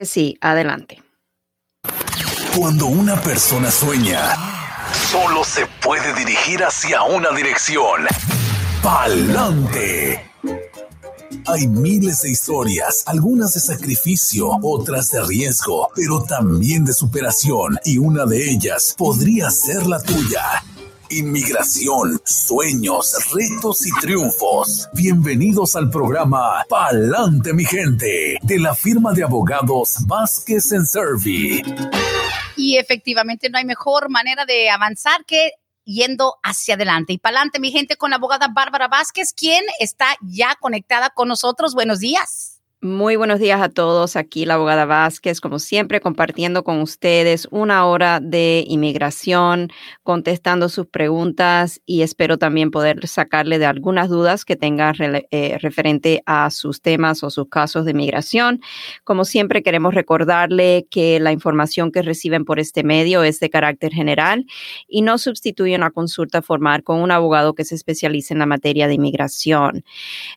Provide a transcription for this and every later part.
Sí, adelante. Cuando una persona sueña, solo se puede dirigir hacia una dirección. Pa'lante. Hay miles de historias, algunas de sacrificio, otras de riesgo, pero también de superación, y una de ellas podría ser la tuya. Inmigración, sueños, retos y triunfos. Bienvenidos al programa Palante mi gente de la firma de abogados Vázquez en Servi. Y efectivamente no hay mejor manera de avanzar que yendo hacia adelante. Y palante mi gente con la abogada Bárbara Vázquez, quien está ya conectada con nosotros. Buenos días. Muy buenos días a todos. Aquí la abogada Vázquez, como siempre, compartiendo con ustedes una hora de inmigración, contestando sus preguntas y espero también poder sacarle de algunas dudas que tenga eh, referente a sus temas o sus casos de inmigración. Como siempre, queremos recordarle que la información que reciben por este medio es de carácter general y no sustituye una consulta formal con un abogado que se especialice en la materia de inmigración.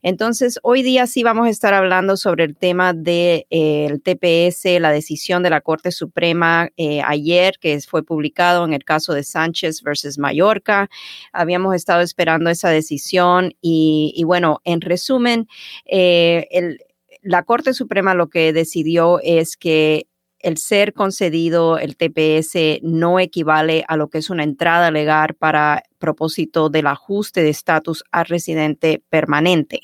Entonces, hoy día sí vamos a estar hablando sobre sobre el tema del de, TPS, la decisión de la Corte Suprema eh, ayer, que fue publicado en el caso de Sánchez versus Mallorca. Habíamos estado esperando esa decisión y, bueno, en resumen, eh, la Corte Suprema lo que decidió es que el ser concedido el TPS no equivale a lo que es una entrada legal para propósito del ajuste de estatus a residente permanente.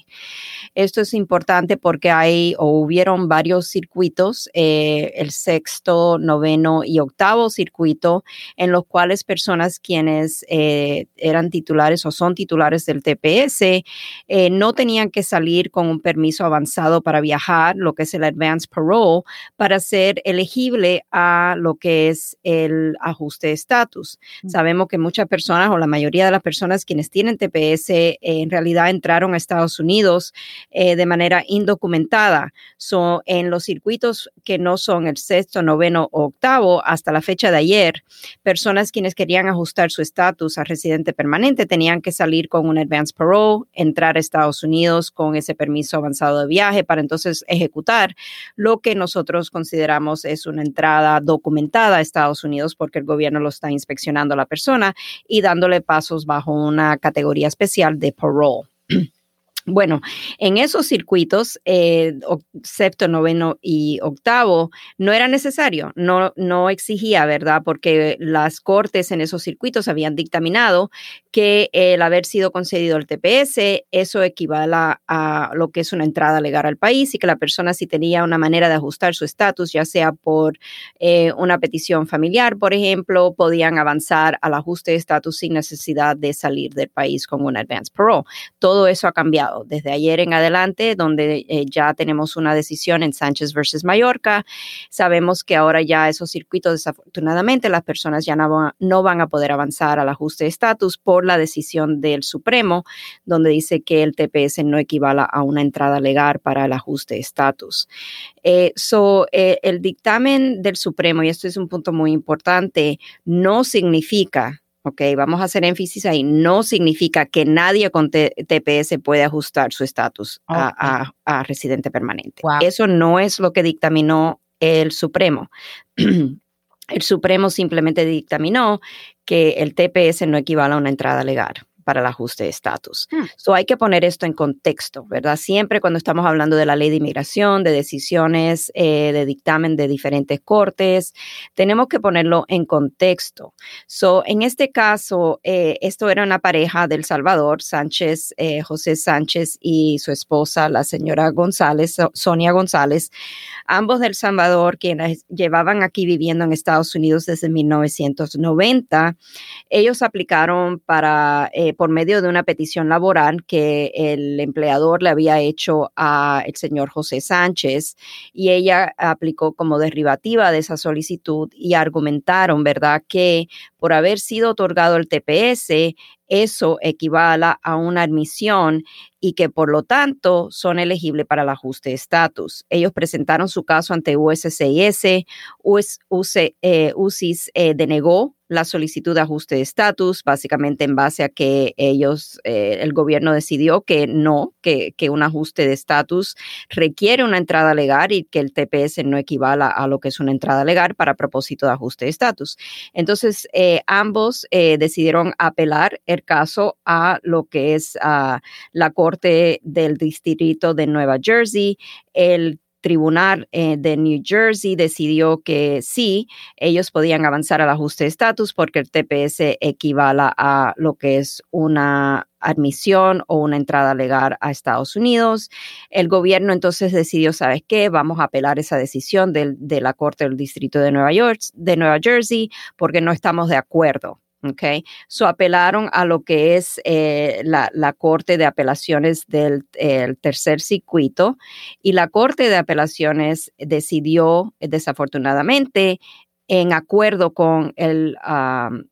Esto es importante porque hay o hubieron varios circuitos, eh, el sexto, noveno y octavo circuito, en los cuales personas quienes eh, eran titulares o son titulares del TPS eh, no tenían que salir con un permiso avanzado para viajar, lo que es el Advance Parole, para ser elegible a lo que es el ajuste de estatus. Mm. Sabemos que muchas personas o la mayoría de las personas quienes tienen TPS en realidad entraron a Estados Unidos eh, de manera indocumentada. So, en los circuitos que no son el sexto, noveno o octavo, hasta la fecha de ayer, personas quienes querían ajustar su estatus a residente permanente tenían que salir con un advance parole, entrar a Estados Unidos con ese permiso avanzado de viaje para entonces ejecutar lo que nosotros consideramos es una entrada documentada a Estados Unidos porque el gobierno lo está inspeccionando a la persona y dándole bajo una categoría especial de parole. Bueno, en esos circuitos, eh, sexto, noveno y octavo, no era necesario, no, no exigía, ¿verdad? Porque las cortes en esos circuitos habían dictaminado que el haber sido concedido el TPS, eso equivale a lo que es una entrada legal al país y que la persona si tenía una manera de ajustar su estatus, ya sea por eh, una petición familiar, por ejemplo, podían avanzar al ajuste de estatus sin necesidad de salir del país con un advance parole. Todo eso ha cambiado desde ayer en adelante, donde eh, ya tenemos una decisión en Sánchez versus Mallorca. Sabemos que ahora ya esos circuitos, desafortunadamente, las personas ya no, van a poder avanzar al ajuste de estatus por la decisión del Supremo, donde dice que el TPS no equivale a una entrada legal para el ajuste de estatus. Eh, so, eh, el dictamen del Supremo, y esto es un punto muy importante, no significa Ok, vamos a hacer énfasis ahí. No significa que nadie con TPS puede ajustar su estatus a, residente permanente. Eso no es lo que dictaminó el Supremo. el Supremo simplemente dictaminó que el TPS no equivale a una entrada legal para el ajuste de estatus. Hmm. So hay que poner esto en contexto, ¿verdad? Siempre cuando estamos hablando de la ley de inmigración, de decisiones eh, de dictamen de diferentes cortes, tenemos que ponerlo en contexto. So, en este caso, eh, esto era una pareja del Salvador, Sánchez, eh, José Sánchez y su esposa, la señora González, Sonia González, ambos del Salvador, quienes llevaban aquí viviendo en Estados Unidos desde 1990. Ellos aplicaron para por medio de una petición laboral que el empleador le había hecho a el señor José Sánchez y ella aplicó como derivativa de esa solicitud y argumentaron, ¿verdad?, que por haber sido otorgado el TPS, eso equivala a una admisión y que por lo tanto son elegibles para el ajuste de estatus. Ellos presentaron su caso ante USCIS, US, UCIS eh, denegó la solicitud de ajuste de estatus, básicamente en base a que ellos, eh, el gobierno decidió que no, que, que un ajuste de estatus requiere una entrada legal y que el TPS no equivala a lo que es una entrada legal para propósito de ajuste de estatus. Entonces, eh, ambos eh, decidieron apelar el caso a lo que es uh, la Corte del Distrito de Nueva Jersey. El tribunal eh, de New Jersey decidió que sí, ellos podían avanzar al ajuste de estatus porque el TPS equivala a lo que es una admisión o una entrada legal a Estados Unidos. El gobierno entonces decidió, ¿sabes qué? Vamos a apelar esa decisión de, de la Corte del Distrito de Nueva York, de Nueva Jersey, porque no estamos de acuerdo Okay. So apelaron a lo que es eh, la, Corte de Apelaciones del tercer circuito y la Corte de Apelaciones decidió desafortunadamente en acuerdo con el,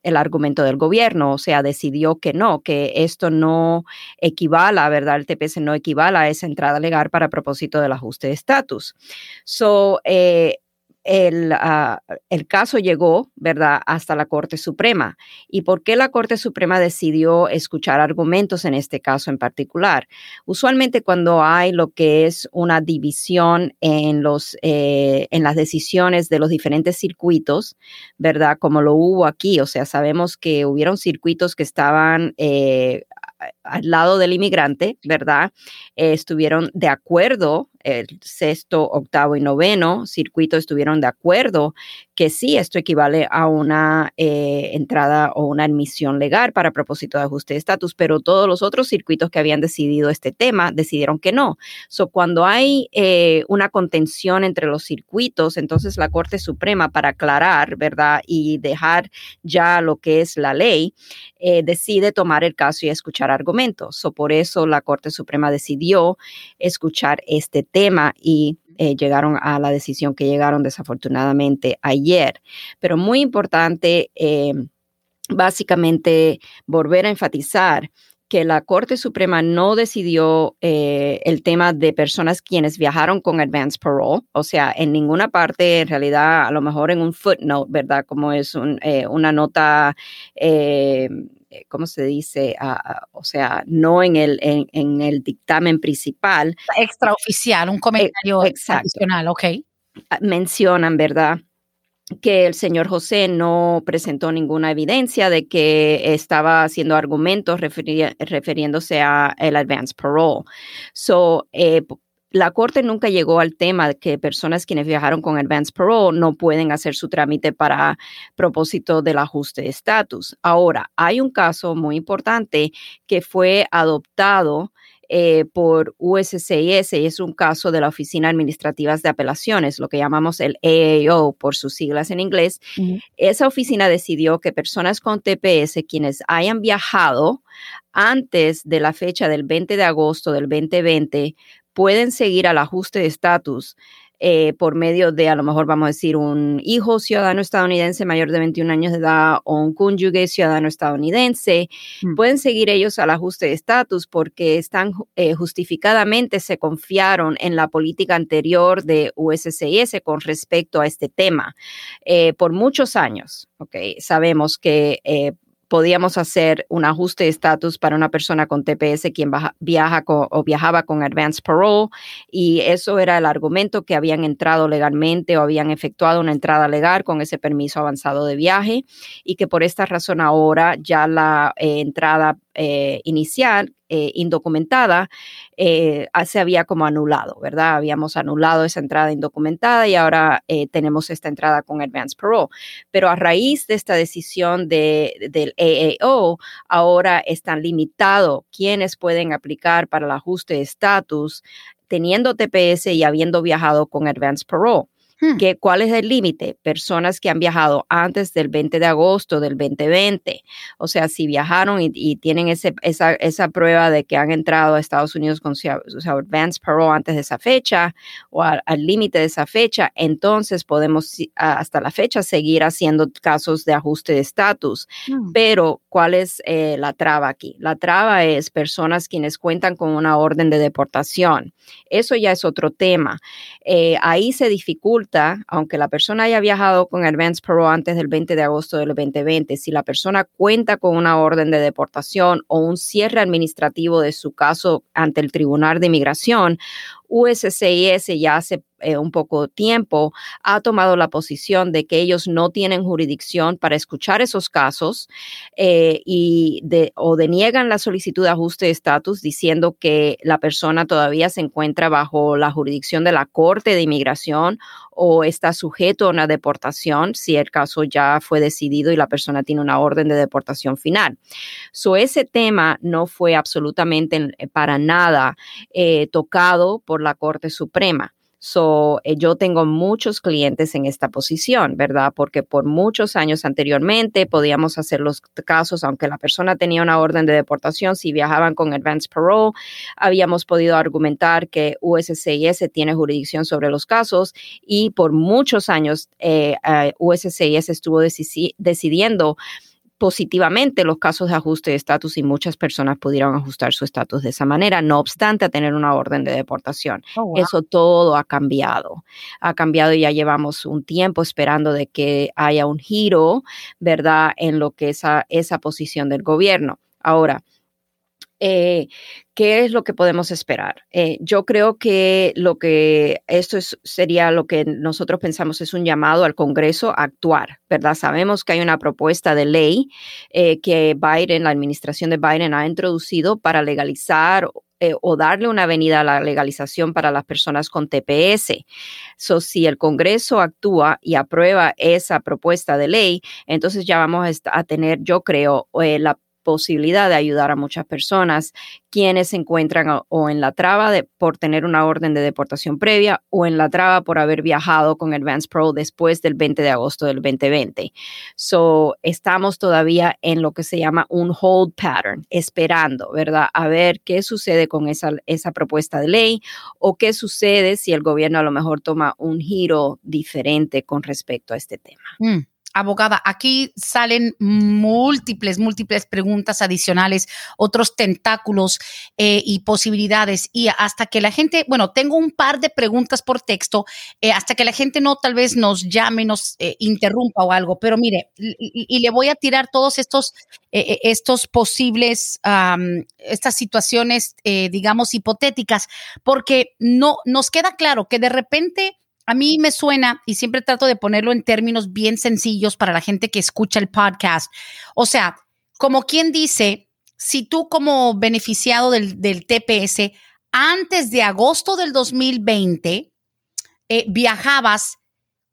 el, argumento del gobierno, o sea, decidió que no, que esto no equivala, ¿verdad? El TPS no equivala a esa entrada legal para propósito del ajuste de estatus. So, eh, el, uh, el, caso llegó, ¿verdad?, hasta la Corte Suprema. ¿Y por qué la Corte Suprema decidió escuchar argumentos en este caso en particular? Usualmente cuando hay lo que es una división en, los, eh, en las decisiones de los diferentes circuitos, ¿verdad?, como lo hubo aquí, o sea, sabemos que hubieron circuitos que estaban eh, al lado del inmigrante, ¿verdad? Eh, estuvieron de acuerdo el sexto, octavo y noveno circuito estuvieron de acuerdo que sí, esto equivale a una eh, entrada o una admisión legal para propósito de ajuste de estatus, pero todos los otros circuitos que habían decidido este tema decidieron que no. So, cuando hay eh, una contención entre los circuitos, entonces la Corte Suprema, para aclarar, ¿verdad? Y dejar ya lo que es la ley, eh, decide tomar el caso y escuchar argumentos. So, por eso la Corte Suprema decidió escuchar este tema y eh, llegaron a la decisión que llegaron desafortunadamente ayer. Pero muy importante, eh, básicamente, volver a enfatizar que la Corte Suprema no decidió eh, el tema de personas quienes viajaron con advance parole, o sea, en ninguna parte, en realidad, a lo mejor en un footnote, ¿verdad? Como es un, una nota eh, ¿cómo se dice? o sea, no en el, en, el dictamen principal. Extraoficial, un comentario e, adicional, ok. Ah, mencionan, ¿verdad? que el señor José no presentó ninguna evidencia de que estaba haciendo argumentos refiriéndose a el advance parole. So, eh, la Corte nunca llegó al tema de que personas quienes viajaron con advance parole no pueden hacer su trámite para propósito del ajuste de estatus. Ahora, hay un caso muy importante que fue adoptado eh, por USCIS y es un caso de la Oficina Administrativa de Apelaciones, lo que llamamos el AAO por sus siglas en inglés. Esa oficina decidió que personas con TPS quienes hayan viajado antes de la fecha del 20 de agosto del 2020 pueden seguir al ajuste de estatus eh, por medio de, a lo mejor vamos a decir, un hijo ciudadano estadounidense mayor de 21 años de edad o un cónyuge ciudadano estadounidense, mm. pueden seguir ellos al ajuste de estatus porque están eh, justificadamente se confiaron en la política anterior de USCIS con respecto a este tema eh, por muchos años. Okay, sabemos que podíamos hacer un ajuste de estatus para una persona con TPS quien viaja o viajaba con advance parole y eso era el argumento que habían entrado legalmente o habían efectuado una entrada legal con ese permiso avanzado de viaje y que por esta razón ahora ya la eh, entrada eh, inicial eh, indocumentada eh, se había como anulado, ¿verdad? Habíamos anulado esa entrada indocumentada y ahora tenemos esta entrada con advance parole. Pero a raíz de esta decisión de, del AAO, ahora están limitados quienes pueden aplicar para el ajuste de estatus teniendo TPS y habiendo viajado con advance parole. Hmm. ¿Cuál es el límite? Personas que han viajado antes del 20 de agosto del 2020. O sea, si viajaron y, tienen ese, esa, esa, prueba de que han entrado a Estados Unidos con su, advance parole antes de esa fecha o al límite de esa fecha, entonces podemos hasta la fecha seguir haciendo casos de ajuste de estatus. Hmm. Pero, ¿cuál es eh, la traba aquí? La traba es personas quienes cuentan con una orden de deportación. Eso ya es otro tema. Eh, ahí se dificulta aunque la persona haya viajado con advance parole antes del 20 de agosto del 2020, si la persona cuenta con una orden de deportación o un cierre administrativo de su caso ante el Tribunal de Inmigración, USCIS ya hace eh, un poco tiempo ha tomado la posición de que ellos no tienen jurisdicción para escuchar esos casos eh, y de, o deniegan la solicitud de ajuste de estatus diciendo que la persona todavía se encuentra bajo la jurisdicción de la Corte de Inmigración o está sujeto a una deportación si el caso ya fue decidido y la persona tiene una orden de deportación final. So, ese tema no fue absolutamente eh, para nada tocado por la Corte Suprema. So, eh, yo tengo muchos clientes en esta posición, ¿verdad? Porque por muchos años anteriormente podíamos hacer los casos, aunque la persona tenía una orden de deportación, si viajaban con advance parole, habíamos podido argumentar que USCIS tiene jurisdicción sobre los casos y por muchos años eh, eh, USCIS estuvo decidiendo positivamente los casos de ajuste de estatus y muchas personas pudieron ajustar su estatus de esa manera, no obstante a tener una orden de deportación. Oh, Eso todo ha cambiado. Ha cambiado y ya llevamos un tiempo esperando de que haya un giro, ¿verdad?, en lo que es esa posición del gobierno. Ahora, eh, ¿Qué es lo que podemos esperar? Eh, yo creo que lo que esto sería lo que nosotros pensamos es un llamado al Congreso a actuar, ¿verdad? Sabemos que hay una propuesta de ley eh, que Biden, la administración de Biden ha introducido para legalizar o darle una venida a la legalización para las personas con TPS. So, si el Congreso actúa y aprueba esa propuesta de ley, entonces ya vamos a, tener, yo creo, la posibilidad de ayudar a muchas personas quienes se encuentran o, en la traba de, por tener una orden de deportación previa o en la traba por haber viajado con Advance Pro después del 20 de agosto del 2020. So, estamos todavía en lo que se llama un hold pattern, esperando, ¿verdad? A ver qué sucede con esa, esa propuesta de ley o qué sucede si el gobierno a lo mejor toma un giro diferente con respecto a este tema. Mm abogada, aquí salen múltiples, múltiples preguntas adicionales, otros tentáculos eh, y posibilidades. Y hasta que la gente, bueno, tengo un par de preguntas por texto, eh, hasta que la gente no tal vez nos llame, nos eh, interrumpa o algo, pero mire, y, le voy a tirar todos estos, estos posibles, estas situaciones, digamos, hipotéticas, porque no nos queda claro que de repente a mí me suena, y siempre trato de ponerlo en términos bien sencillos para la gente que escucha el podcast. O sea, como quien dice, si tú como beneficiado del, TPS, antes de agosto del 2020, eh, viajabas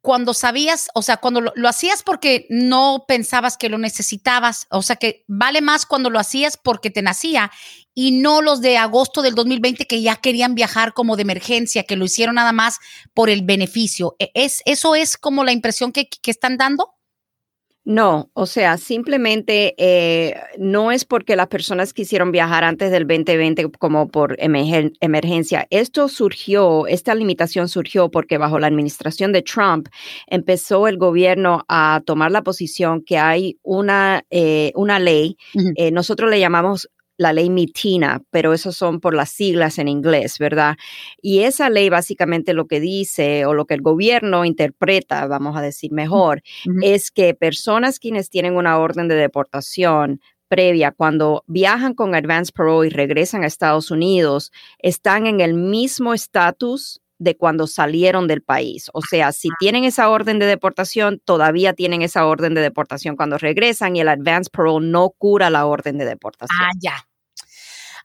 cuando sabías, o sea, cuando lo, hacías porque no pensabas que lo necesitabas, o sea, que vale más cuando lo hacías porque te nacía y no los de agosto del 2020 que ya querían viajar como de emergencia, que lo hicieron nada más por el beneficio. ¿E, ¿Es, ¿Eso es como la impresión que, que están dando? No, o sea, simplemente eh, no es porque las personas quisieron viajar antes del 2020 como por emergencia. Esto surgió, esta limitación surgió porque bajo la administración de Trump empezó el gobierno a tomar la posición que hay una, eh, una ley, eh, nosotros le llamamos la ley MITINA, pero esos son por las siglas en inglés, ¿verdad? Y esa ley básicamente lo que dice o lo que el gobierno interpreta, vamos a decir mejor, es que personas quienes tienen una orden de deportación previa, cuando viajan con Advance Parole y regresan a Estados Unidos, están en el mismo estatus de cuando salieron del país. O sea, si tienen esa orden de deportación, todavía tienen esa orden de deportación cuando regresan y el advance parole no cura la orden de deportación. Ah, ya.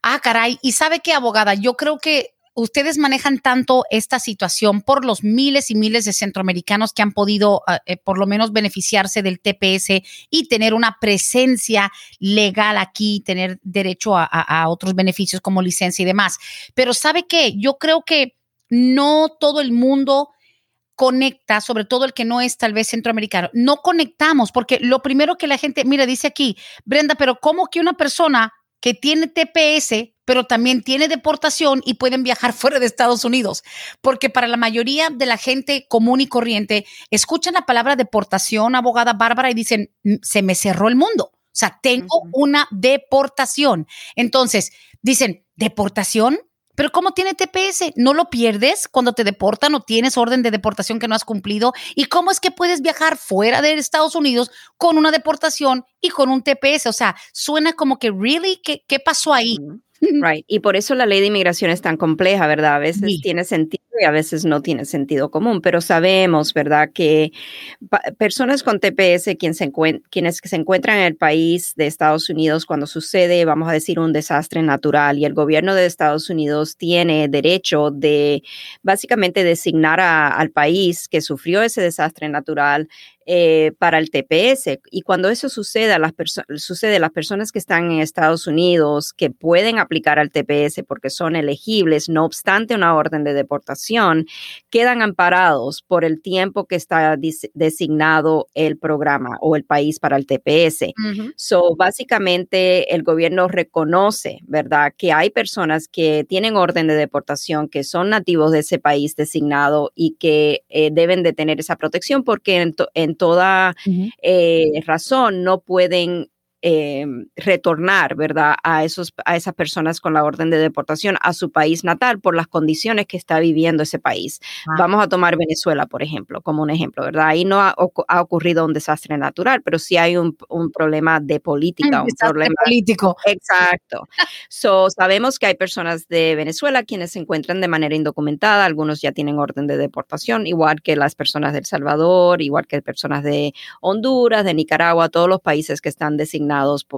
Ah, caray. Y sabe qué, abogada, yo creo que ustedes manejan tanto esta situación por los miles y miles de centroamericanos que han podido ah, eh, por lo menos beneficiarse del TPS y tener una presencia legal aquí, tener derecho a, a otros beneficios como licencia y demás. Pero sabe qué, yo creo que no todo el mundo conecta, sobre todo el que no es tal vez centroamericano, no conectamos porque lo primero que la gente, mira, dice aquí, Brenda, pero ¿cómo que una persona que tiene TPS, pero también tiene deportación y pueden viajar fuera de Estados Unidos? Porque para la mayoría de la gente común y corriente, escuchan la palabra deportación, abogada Bárbara, y dicen, mm, se me cerró el mundo. O sea, tengo una deportación. Entonces, dicen, ¿deportación? Pero ¿cómo tiene TPS? ¿No lo pierdes cuando te deportan o tienes orden de deportación que no has cumplido? ¿Y cómo es que puedes viajar fuera de Estados Unidos con una deportación y con un TPS? O sea, suena como que, ¿really? ¿Qué, qué pasó ahí? Right. Y por eso la ley de inmigración es tan compleja, ¿verdad? A veces tiene sentido a veces no tiene sentido común, pero sabemos, ¿verdad?, que personas con TPS quien se quienes se encuentran en el país de Estados Unidos cuando sucede, vamos a decir, un desastre natural y el gobierno de Estados Unidos tiene derecho de básicamente designar al país que sufrió ese desastre natural eh, para el TPS. Y cuando eso sucede, a las sucede las personas que están en Estados Unidos que pueden aplicar al TPS porque son elegibles, no obstante una orden de deportación, quedan amparados por el tiempo que está designado el programa o el país para el TPS. So, básicamente, el gobierno reconoce, ¿verdad?, que hay personas que tienen orden de deportación, que son nativos de ese país designado y que eh, deben de tener esa protección porque en toda eh, razón no pueden eh, retornar, ¿verdad? A, esos, a esas personas con la orden de deportación a su país natal por las condiciones que está viviendo ese país. Ah. Vamos a tomar Venezuela, por ejemplo, como un ejemplo, ¿verdad? Ahí no ha, ocurrido un desastre natural, pero sí hay un, problema de política, un, problema político. Exacto. so, sabemos que hay personas de Venezuela quienes se encuentran de manera indocumentada, algunos ya tienen orden de deportación, igual que las personas de El Salvador, igual que personas de Honduras, de Nicaragua, todos los países que están designados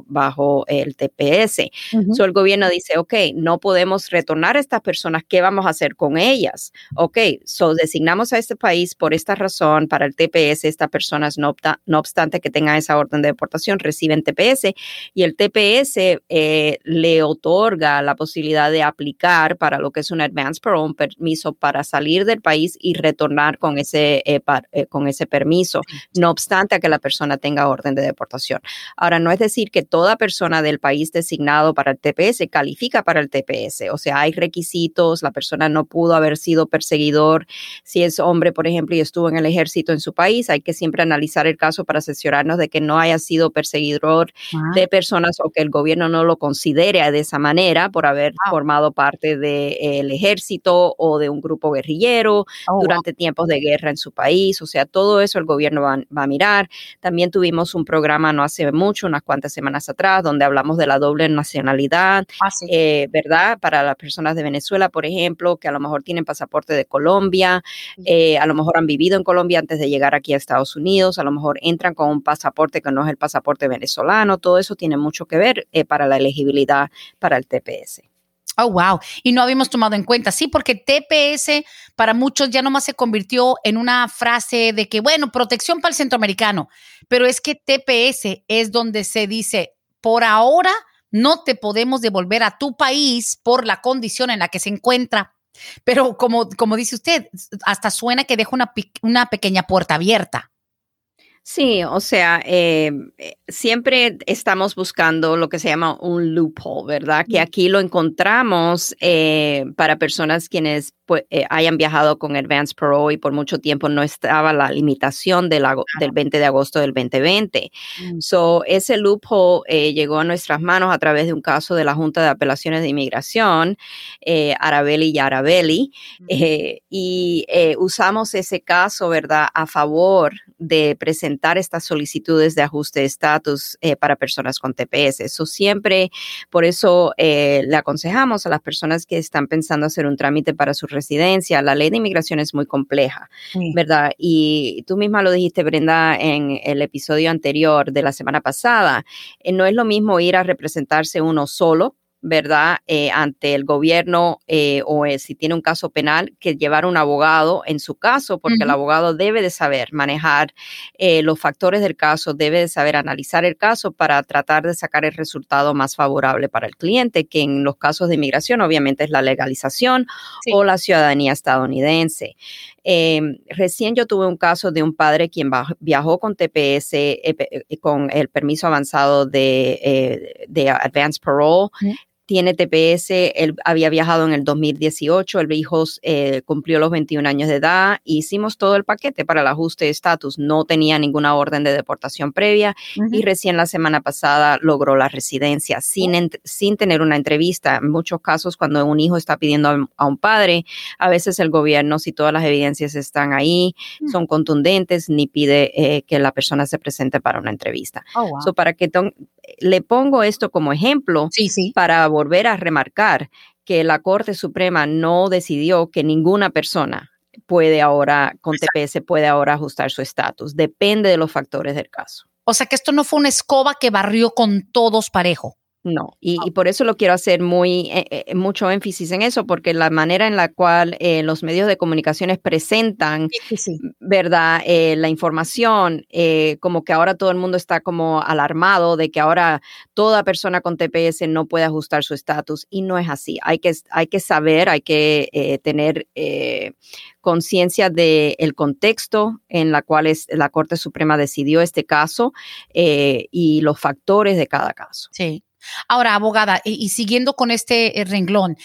bajo el TPS. So, el gobierno dice, ok, no podemos retornar a estas personas, ¿qué vamos a hacer con ellas? Ok, so designamos a este país por esta razón para el TPS, estas personas no, no obstante que tengan esa orden de deportación, reciben TPS y el TPS eh, le otorga la posibilidad de aplicar para lo que es un advance parole, un permiso para salir del país y retornar con ese, eh, eh, con ese permiso, no obstante a que la persona tenga orden de deportación. Ahora, no es decir que toda persona del país designado para el TPS califica para el TPS. O sea, hay requisitos, la persona no pudo haber sido perseguidor. Si es hombre, por ejemplo, y estuvo en el ejército en su país, hay que siempre analizar el caso para asesorarnos de que no haya sido perseguidor ah. de personas o que el gobierno no lo considere de esa manera por haber formado parte del ejército o de un grupo guerrillero oh, durante tiempos de guerra en su país. O sea, todo eso el gobierno va, va a mirar. También tuvimos un programa no hace mucho, unas cuantas semanas atrás, donde hablamos de la doble nacionalidad, ah, eh, ¿verdad? Para las personas de Venezuela, por ejemplo, que a lo mejor tienen pasaporte de Colombia, eh, a lo mejor han vivido en Colombia antes de llegar aquí a Estados Unidos, a lo mejor entran con un pasaporte que no es el pasaporte venezolano, todo eso tiene mucho que ver eh, para la elegibilidad para el TPS. Oh, wow. Y no habíamos tomado en cuenta. Sí, porque TPS para muchos ya nomás se convirtió en una frase de que, bueno, protección para el centroamericano. Pero es que TPS es donde se dice, por ahora no te podemos devolver a tu país por la condición en la que se encuentra. Pero como, como dice usted, hasta suena que deja una, una pequeña puerta abierta. Sí, o sea, eh, eh, siempre estamos buscando lo que se llama un loophole, ¿verdad? Que aquí lo encontramos eh, para personas quienes pues, hayan viajado con Advance Pro y por mucho tiempo no estaba la limitación del, del 20 de agosto del 2020. Mm. So, ese loophole llegó a nuestras manos a través de un caso de la Junta de Apelaciones de Inmigración, Arabelli y Arabelli, y usamos ese caso, ¿verdad?, a favor de presentar estas solicitudes de ajuste de estatus eh, para personas con TPS. Eso siempre, por eso eh, le aconsejamos a las personas que están pensando hacer un trámite para su residencia. La ley de inmigración es muy compleja, ¿verdad? Y tú misma lo dijiste, Brenda, en el episodio anterior de la semana pasada. Eh, no es lo mismo ir a representarse uno solo ¿verdad? Eh, ante el gobierno eh, o eh, si tiene un caso penal, que llevar un abogado en su caso, porque el abogado debe de saber manejar los factores del caso, debe de saber analizar el caso para tratar de sacar el resultado más favorable para el cliente, que en los casos de inmigración obviamente es la legalización o la ciudadanía estadounidense. Em, recién yo tuve un caso de un padre quien viajó con TPS, eh, eh, con el permiso avanzado de, de Advanced Parole, tiene TPS, él había viajado en el 2018, el hijo eh, cumplió los 21 años de edad, hicimos todo el paquete para el ajuste de estatus, no tenía ninguna orden de deportación previa y recién la semana pasada logró la residencia sin, sin tener una entrevista. En muchos casos, cuando un hijo está pidiendo a, un padre, a veces el gobierno, si todas las evidencias están ahí, mm. son contundentes, ni pide eh, que la persona se presente para una entrevista. Oh, para que le pongo esto como ejemplo para volver a remarcar que la Corte Suprema no decidió que ninguna persona puede ahora, con TPS, puede ahora ajustar su estatus. Depende de los factores del caso. O sea que esto no fue una escoba que barrió con todos parejo. No, y, por eso lo quiero hacer muy eh, eh, mucho énfasis en eso, porque la manera en la cual eh, los medios de comunicaciones presentan, verdad, la información, como que ahora todo el mundo está como alarmado de que ahora toda persona con TPS no puede ajustar su estatus y no es así. Hay que hay que saber, hay que tener conciencia del contexto en la cual es, la Corte Suprema decidió este caso y los factores de cada caso. Sí. Ahora, abogada, y, siguiendo con este eh, renglón,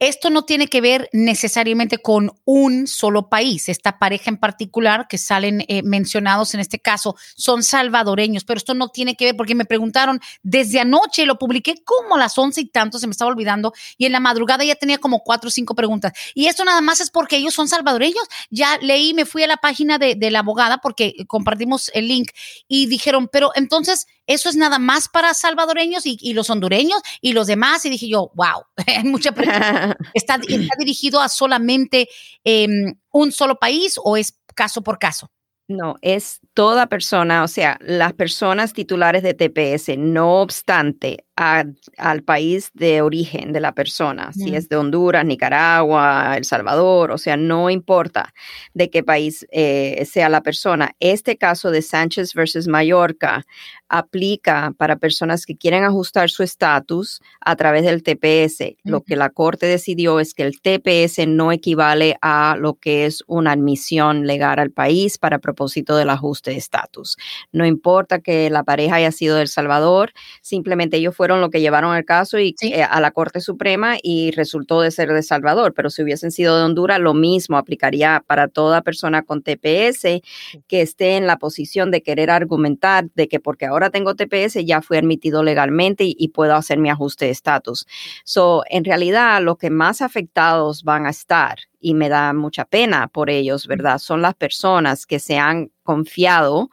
esto no tiene que ver necesariamente con un solo país. Esta pareja en particular que salen eh, mencionados en este caso son salvadoreños, pero esto no tiene que ver porque me preguntaron desde anoche, lo publiqué como a las once y tanto, se me estaba olvidando, y en la madrugada ya tenía como cuatro o cinco preguntas. Y esto nada más es porque ellos son salvadoreños. Ya leí, me fui a la página de, de la abogada porque compartimos el link y dijeron, pero entonces eso es nada más para salvadoreños y, los hondureños y los demás. Y dije yo, wow, hay mucha pregunta. ¿Está, dirigido a solamente em, un solo país o es caso por caso? No, es toda persona, o sea, las personas titulares de TPS, no obstante al país de origen de la persona, si es de Honduras, Nicaragua, El Salvador, o sea, no importa de qué país eh, sea la persona. Este caso de Sánchez versus Mallorca aplica para personas que quieren ajustar su estatus a través del TPS. Lo que la Corte decidió es que el TPS no equivale a lo que es una admisión legal al país para propósito del ajuste de estatus. No importa que la pareja haya sido de El Salvador, simplemente ellos fueron lo que llevaron el caso y, eh, a la Corte Suprema y resultó de ser de Salvador, pero si hubiesen sido de Honduras, lo mismo aplicaría para toda persona con TPS que esté en la posición de querer argumentar de que porque ahora tengo TPS ya fui admitido legalmente y, puedo hacer mi ajuste de estatus. So, en realidad, los que más afectados van a estar y me da mucha pena por ellos, ¿verdad? Son las personas que se han confiado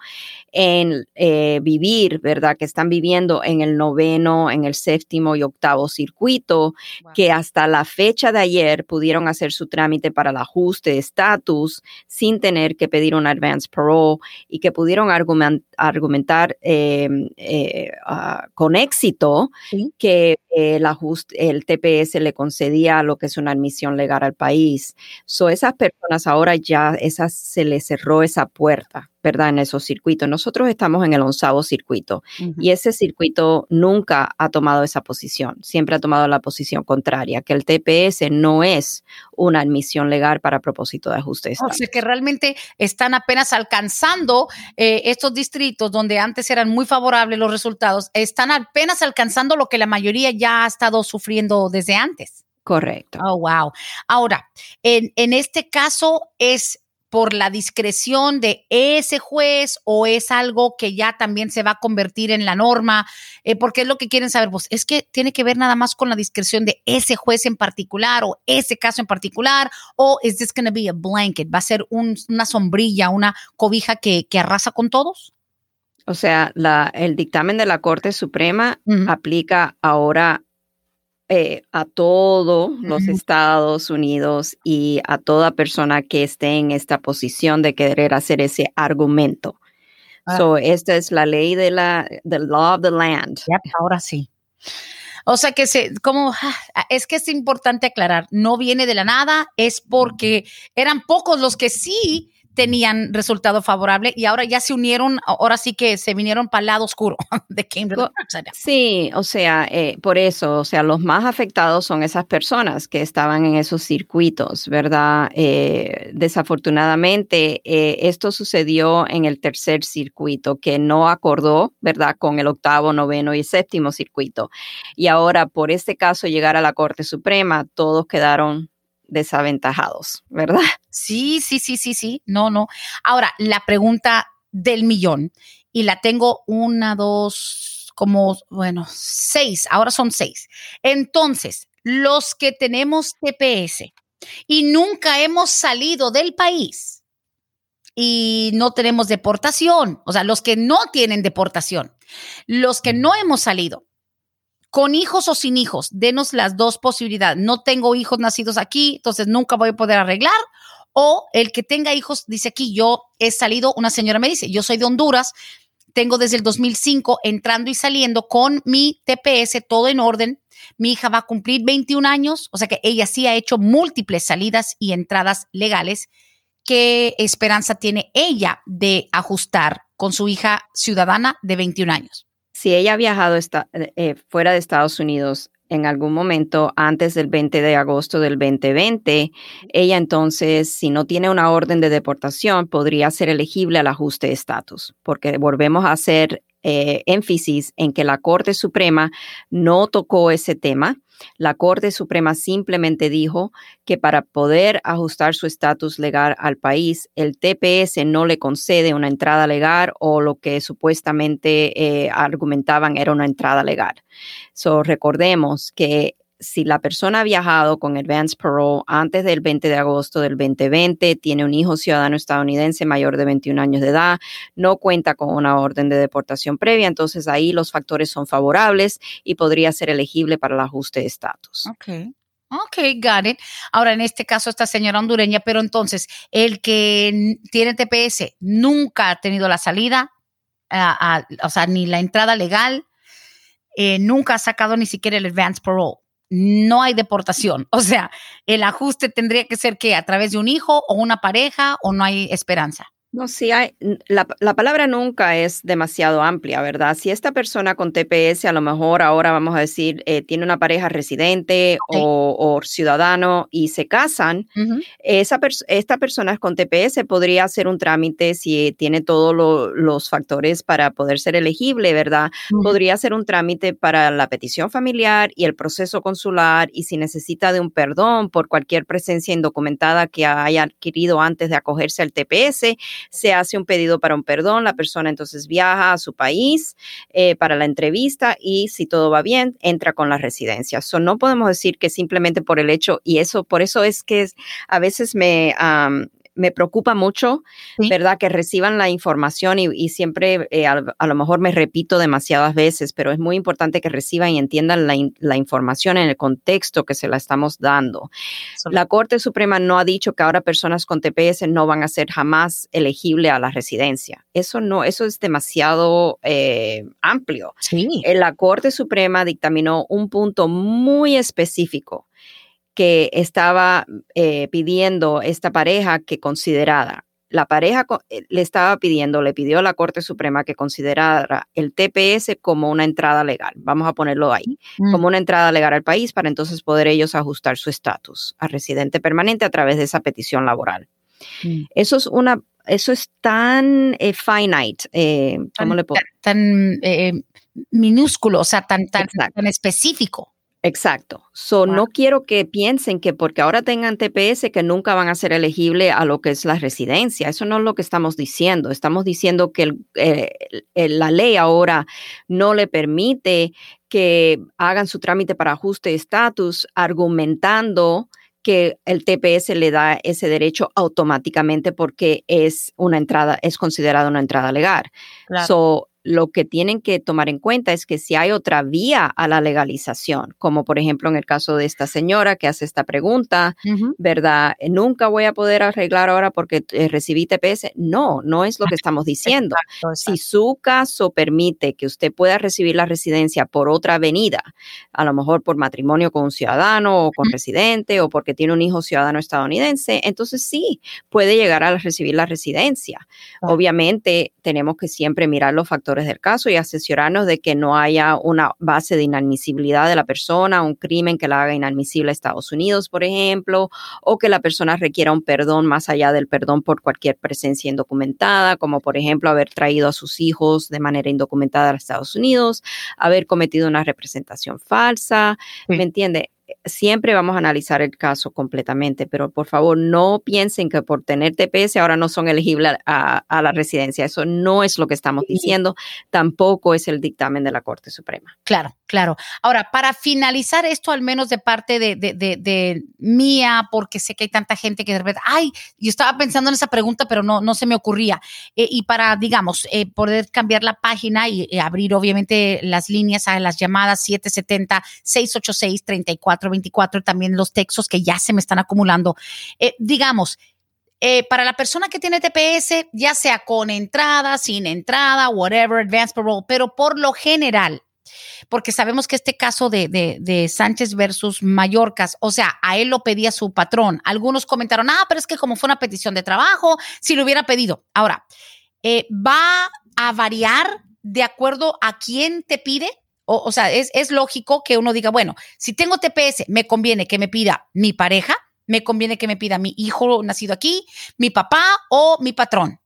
en eh, vivir, ¿verdad? Que están viviendo en el noveno, en el séptimo y octavo circuito, que hasta la fecha de ayer pudieron hacer su trámite para el ajuste de estatus sin tener que pedir un advance parole y que pudieron argumentar em, eh, ah, con éxito que el ajuste, el TPS le concedía lo que es una admisión legal al país. So, esas personas ahora ya esas, se les cerró esa puerta. ¿Verdad? En esos circuitos. Nosotros estamos en el onceavo circuito y ese circuito nunca ha tomado esa posición, siempre ha tomado la posición contraria, que el TPS no es una admisión legal para propósito de ajuste. O sea, que realmente están apenas alcanzando eh, estos distritos donde antes eran muy favorables los resultados, están apenas alcanzando lo que la mayoría ya ha estado sufriendo desde antes. Correcto. Oh, wow. Ahora, en, en este caso es por la discreción de ese juez o es algo que ya también se va a convertir en la norma? Eh, porque es lo que quieren saber, pues es que tiene que ver nada más con la discreción de ese juez en particular o ese caso en particular o es this going to be a blanket? ¿Va a ser una sombrilla, una cobija que, arrasa con todos? O sea, la, el dictamen de la Corte Suprema aplica ahora eh, a todos los Estados Unidos y a toda persona que esté en esta posición de querer hacer ese argumento. Ah. So, esta es la ley de la the law of the land. ahora sí. O sea que se, como ah, es que es importante aclarar, no viene de la nada, es porque eran pocos los que sí tenían resultado favorable y ahora ya se unieron, ahora sí que se vinieron para el lado oscuro de Cambridge. Sí, o sea, eh, por eso, o sea, los más afectados son esas personas que estaban en esos circuitos, ¿verdad? Eh, desafortunadamente, eh, esto sucedió en el tercer circuito que no acordó, ¿verdad?, con el octavo, noveno y séptimo circuito. Y ahora, por este caso, llegar a la Corte Suprema, todos quedaron desaventajados, ¿verdad? Sí, sí, sí, sí, sí. No, no. Ahora, la pregunta del millón, y la tengo una, dos, como, bueno, seis, ahora son seis. Entonces, los que tenemos TPS y nunca hemos salido del país y no tenemos deportación, o sea, los que no tienen deportación, los que no hemos salido con hijos o sin hijos, denos las dos posibilidades. No tengo hijos nacidos aquí, entonces nunca voy a poder arreglar. O el que tenga hijos, dice aquí, yo he salido, una señora me dice, yo soy de Honduras, tengo desde el 2005 entrando y saliendo con mi TPS, todo en orden. Mi hija va a cumplir 21 años, o sea que ella sí ha hecho múltiples salidas y entradas legales. ¿Qué esperanza tiene ella de ajustar con su hija ciudadana de 21 años? si ella ha viajado eh, eh, fuera de Estados Unidos en algún momento antes del 20 de agosto del 2020, ella entonces, si no tiene una orden de deportación, podría ser elegible al ajuste de estatus, porque volvemos a hacer eh, énfasis en que la Corte Suprema no tocó ese tema la Corte Suprema simplemente dijo que para poder ajustar su estatus legal al país, el TPS no le concede una entrada legal o lo que supuestamente eh, argumentaban era una entrada legal. So, recordemos que si la persona ha viajado con advance parole antes del 20 de agosto del 2020, tiene un hijo ciudadano estadounidense mayor de 21 años de edad, no cuenta con una orden de deportación previa, entonces ahí los factores son favorables y podría ser elegible para el ajuste de estatus. Ok. Ok, got it. Ahora, en este caso, esta señora hondureña, pero entonces, el que tiene TPS nunca ha tenido la salida, o sea, ni la entrada legal, eh, nunca ha sacado ni siquiera el advance parole no hay deportación. O sea, el ajuste tendría que ser que a través de un hijo o una pareja o no hay esperanza. No, sí hay, la, palabra nunca es demasiado amplia, ¿verdad? Si esta persona con TPS, a lo mejor ahora vamos a decir, eh, tiene una pareja residente o, ciudadano y se casan, esa esta persona con TPS podría hacer un trámite si tiene todos los factores para poder ser elegible, ¿verdad? Podría hacer un trámite para la petición familiar y el proceso consular y si necesita de un perdón por cualquier presencia indocumentada que haya adquirido antes de acogerse al TPS, se hace un pedido para un perdón, la persona entonces viaja a su país eh, para la entrevista y si todo va bien, entra con la residencia. So, no podemos decir que simplemente por el hecho, y eso, por eso es que a veces me, me preocupa mucho, ¿verdad? Que reciban la información y, siempre eh, a, lo mejor me repito demasiadas veces, pero es muy importante que reciban y entiendan la, información en el contexto que se la estamos dando. La Corte Suprema no ha dicho que ahora personas con TPS no van a ser jamás elegibles a la residencia. Eso no, eso es demasiado eh, amplio. Sí. Eh, la Corte Suprema dictaminó un punto muy específico que estaba eh, pidiendo esta pareja que considerara. La pareja eh, le estaba pidiendo, le pidió a la Corte Suprema que considerara el TPS como una entrada legal, vamos a ponerlo ahí, mm. como una entrada legal al país para entonces poder ellos ajustar su estatus a residente permanente a través de esa petición laboral. Mm. Eso es una, eso es tan eh, finite, ¿cómo le puedo? Tan, minúsculo, o sea, tan, tan, tan específico. Exacto. So, no quiero que piensen que porque ahora tengan TPS que nunca van a ser elegibles a lo que es la residencia. Eso no es lo que estamos diciendo. Estamos diciendo que eh, la ley ahora no le permite que hagan su trámite para ajuste de estatus argumentando que el TPS le da ese derecho automáticamente porque es una entrada, es considerada una entrada legal. So, lo que tienen que tomar en cuenta es que si hay otra vía a la legalización, como por ejemplo en el caso de esta señora que hace esta pregunta, ¿verdad? Nunca voy a poder arreglar ahora porque eh, recibí TPS. No, no es lo que estamos diciendo. Si su caso permite que usted pueda recibir la residencia por otra avenida, a lo mejor por matrimonio con un ciudadano o con residente o porque tiene un hijo ciudadano estadounidense, entonces sí, puede llegar a recibir la residencia. Obviamente tenemos que siempre mirar los factores del caso y asesorarnos de que no haya una base de inadmisibilidad de la persona, un crimen que la haga inadmisible a Estados Unidos, por ejemplo, o que la persona requiera un perdón más allá del perdón por cualquier presencia indocumentada, como por ejemplo haber traído a sus hijos de manera indocumentada a Estados Unidos, haber cometido una representación falsa, ¿me entiende? Siempre vamos a analizar el caso completamente, pero por favor no piensen que por tener TPS ahora no son elegibles a, la residencia. Eso no es lo que estamos diciendo, tampoco es el dictamen de la Corte Suprema. Claro, claro. Ahora, para finalizar esto, al menos de parte de, mía, porque sé que hay tanta gente que de repente, ay, yo estaba pensando en esa pregunta, pero no, no se me ocurría. Eh, y para, digamos, eh, poder cambiar la página y, y abrir obviamente las líneas a las llamadas 770 686 34 24, también los textos que ya se me están acumulando. Eh, digamos, eh, para la persona que tiene TPS, ya sea con entrada, sin entrada, whatever, advance parole, pero por lo general, porque sabemos que este caso de, de, Sánchez versus Mallorcas, o sea, a él lo pedía su patrón. Algunos comentaron, ah, pero es que como fue una petición de trabajo, si lo hubiera pedido. Ahora, eh, ¿va a variar de acuerdo a quién te pide? O, sea, es, es lógico que uno diga, bueno, si tengo TPS, me conviene que me pida mi pareja, me conviene que me pida mi hijo nacido aquí, mi papá o mi patrón.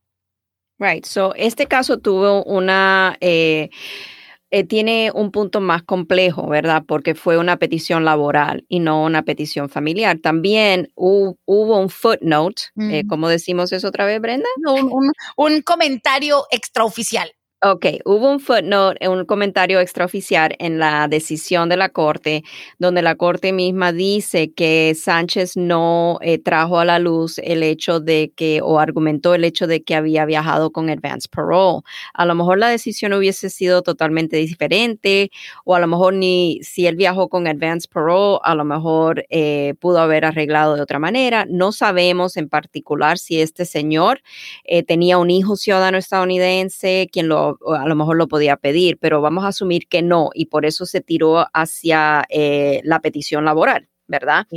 Right. So, este caso tuvo una. Eh, eh, tiene un punto más complejo, ¿verdad? Porque fue una petición laboral y no una petición familiar. También hubo, un footnote, eh, ¿cómo decimos eso otra vez, Brenda? Un, un, un comentario extraoficial. Ok, hubo un footnote, un comentario extraoficial en la decisión de la Corte, donde la Corte misma dice que Sánchez no eh, trajo a la luz el hecho de que, o argumentó el hecho de que había viajado con advance parole. A lo mejor la decisión hubiese sido totalmente diferente, o a lo mejor ni si él viajó con advance parole, a lo mejor eh, pudo haber arreglado de otra manera. No sabemos en particular si este señor eh, tenía un hijo ciudadano estadounidense, quien lo a lo mejor lo podía pedir, pero vamos a asumir que no y por eso se tiró hacia eh, la petición laboral, ¿verdad?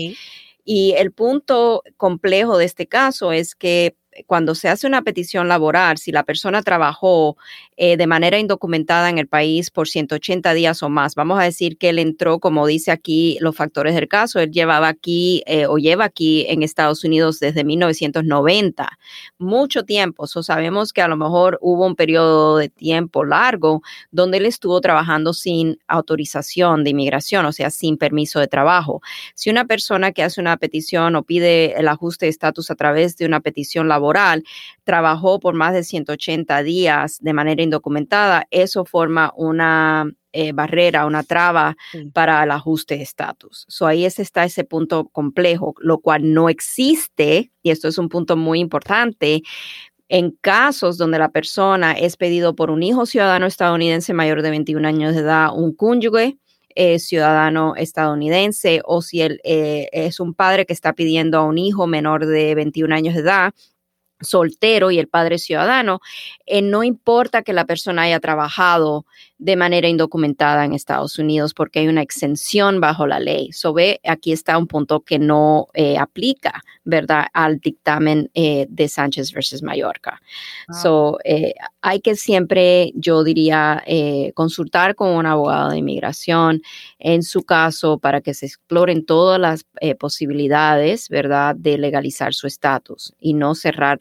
Y el punto complejo de este caso es que cuando se hace una petición laboral, si la persona trabajó eh, de manera indocumentada en el país por 180 días o más, vamos a decir que él entró, como dice aquí los factores del caso, él llevaba aquí eh, o lleva aquí en Estados Unidos desde 1990, mucho tiempo. So sabemos que a lo mejor hubo un periodo de tiempo largo donde él estuvo trabajando sin autorización de inmigración, o sea, sin permiso de trabajo. Si una persona que hace una petición o pide el ajuste de estatus a través de una petición laboral, trabajó por más de 180 días de manera indocumentada, eso forma una eh, barrera, una traba para el ajuste de estatus. So ahí está ese punto complejo, lo cual no existe, y esto es un punto muy importante, en casos donde la persona es pedido por un hijo ciudadano estadounidense mayor de 21 años de edad, un cónyuge, eh, ciudadano estadounidense o si él eh, es un padre que está pidiendo a un hijo menor de 21 años de edad soltero y el padre ciudadano, eh, no importa que la persona haya trabajado de manera indocumentada en Estados Unidos porque hay una exención bajo la ley. So ve, aquí está un punto que no eh, aplica, ¿verdad?, al dictamen eh, de Sánchez versus Mallorca. Ah. So hay que siempre, yo diría, consultar con un abogado de inmigración en su caso para que se exploren todas las posibilidades, ¿verdad?, de legalizar su estatus y no cerrar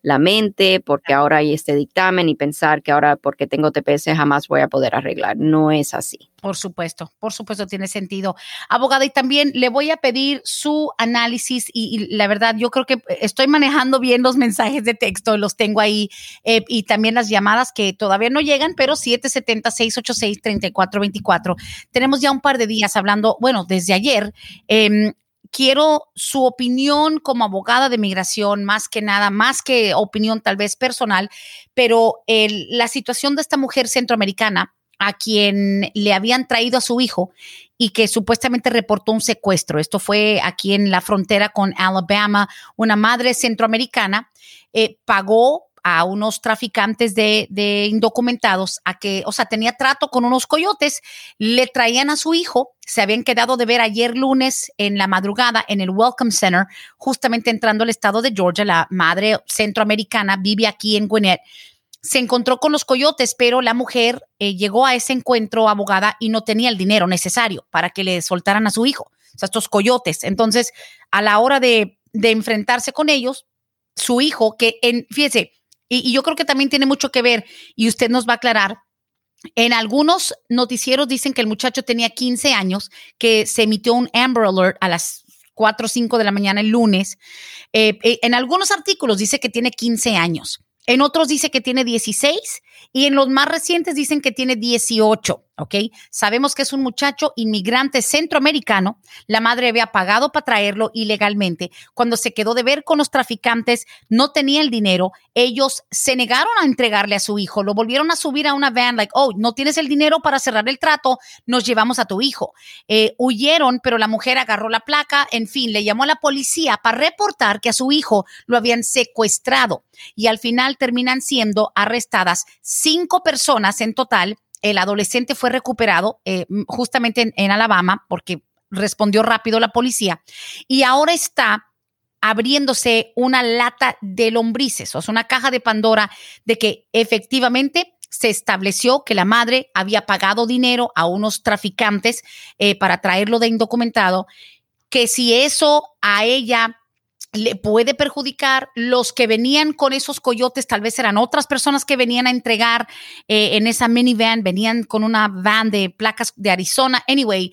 la mente porque ahora hay este dictamen y pensar que ahora porque tengo TPS jamás voy a poder arreglar. No es así. Por supuesto, por supuesto, tiene sentido. Abogada, y también le voy a pedir su análisis y, la verdad, yo creo que estoy manejando bien los mensajes de texto, los tengo ahí eh, y también las llamadas que todavía no llegan, pero 770-686-3424. Tenemos ya un par de días hablando, bueno, desde ayer. Em, quiero su opinión como abogada de migración, más que nada, más que opinión tal vez personal, pero la situación de esta mujer centroamericana a quien le habían traído a su hijo y que supuestamente reportó un secuestro. Esto fue aquí en la frontera con Alabama. Una madre centroamericana eh, pagó a unos traficantes de, de, indocumentados a que, o sea, tenía trato con unos coyotes, le traían a su hijo, se habían quedado de ver ayer lunes en la madrugada en el Welcome Center, justamente entrando al estado de Georgia, la madre centroamericana vive aquí en Gwinnett se encontró con los coyotes, pero la mujer eh, llegó a ese encuentro abogada y no tenía el dinero necesario para que le soltaran a su hijo, o sea, estos coyotes. Entonces, a la hora de, enfrentarse con ellos, su hijo, que en, fíjese, y, yo creo que también tiene mucho que ver, y usted nos va a aclarar, en algunos noticieros dicen que el muchacho tenía 15 años, que se emitió un Amber Alert a las 4 o 5 de la mañana el lunes. Eh, eh, en algunos artículos dice que tiene 15 años. En otros dice que tiene 16 y en los más recientes dicen que tiene 18. ¿ok? Sabemos que es un muchacho inmigrante centroamericano. La madre había pagado para traerlo ilegalmente. Cuando se quedó de ver con los traficantes, no tenía el dinero. Ellos se negaron a entregarle a su hijo. Lo volvieron a subir a una van, like, oh, no tienes el dinero para cerrar el trato, nos llevamos a tu hijo. Eh, huyeron, pero la mujer agarró la placa. En fin, le llamó a la policía para reportar que a su hijo lo habían secuestrado. Y al final terminan siendo arrestadas cinco personas en total el adolescente fue recuperado eh, justamente en, Alabama porque respondió rápido la policía y ahora está abriéndose una lata de lombrices, o sea, una caja de Pandora de que efectivamente se estableció que la madre había pagado dinero a unos traficantes eh, para traerlo de indocumentado, que si eso a ella le puede perjudicar. Los que venían con esos coyotes tal vez eran otras personas que venían a entregar eh, en esa minivan, venían con una van de placas de Arizona. Anyway,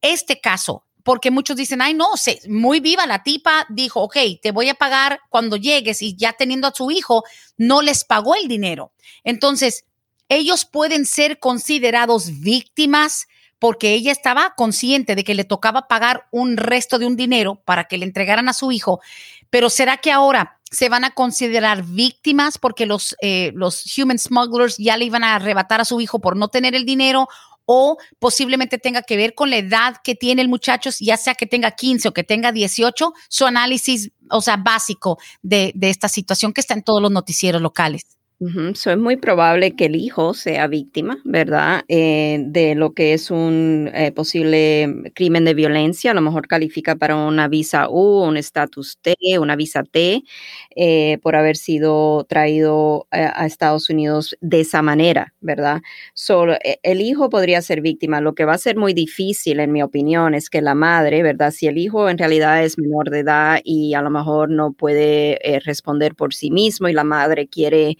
este caso, porque muchos dicen, ay, no, muy viva la tipa, dijo, ok, te voy a pagar cuando llegues y ya teniendo a su hijo, no les pagó el dinero. Entonces, ellos pueden ser considerados víctimas porque ella estaba consciente de que le tocaba pagar un resto de un dinero para que le entregaran a su hijo, pero ¿será que ahora se van a considerar víctimas porque los, eh, los human smugglers ya le iban a arrebatar a su hijo por no tener el dinero? o posiblemente tenga que ver con la edad que tiene el muchacho, ya sea que tenga 15 o que tenga 18, su análisis, o sea, básico de, de esta situación que está en todos los noticieros locales es muy probable que el hijo sea víctima, ¿verdad? Eh, de lo que es un eh, posible crimen de violencia. A lo mejor califica para una visa U, un estatus T, una visa T, eh, por haber sido traído a Estados Unidos de esa manera, ¿verdad? Solo el hijo podría ser víctima. Lo que va a ser muy difícil, en mi opinión, es que la madre, ¿verdad? Si el hijo en realidad es menor de edad y a lo mejor no puede responder por sí mismo y la madre quiere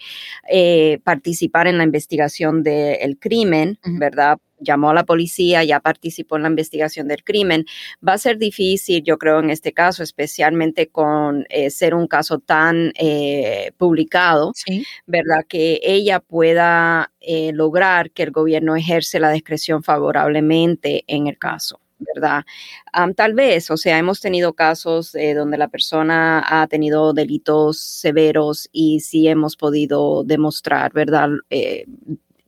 eh, participar en la investigación del crimen, ¿verdad? Llamó a la policía, ya participó en la investigación del crimen. Va a ser difícil, yo creo, en este caso, especialmente con eh, ser un caso tan eh, publicado, ¿verdad? Que ella pueda lograr que el gobierno ejerce la discreción favorablemente en el caso. ¿Verdad? tal vez, o sea, hemos tenido casos eh, donde la persona ha tenido delitos severos y sí hemos podido demostrar, ¿verdad? Eh,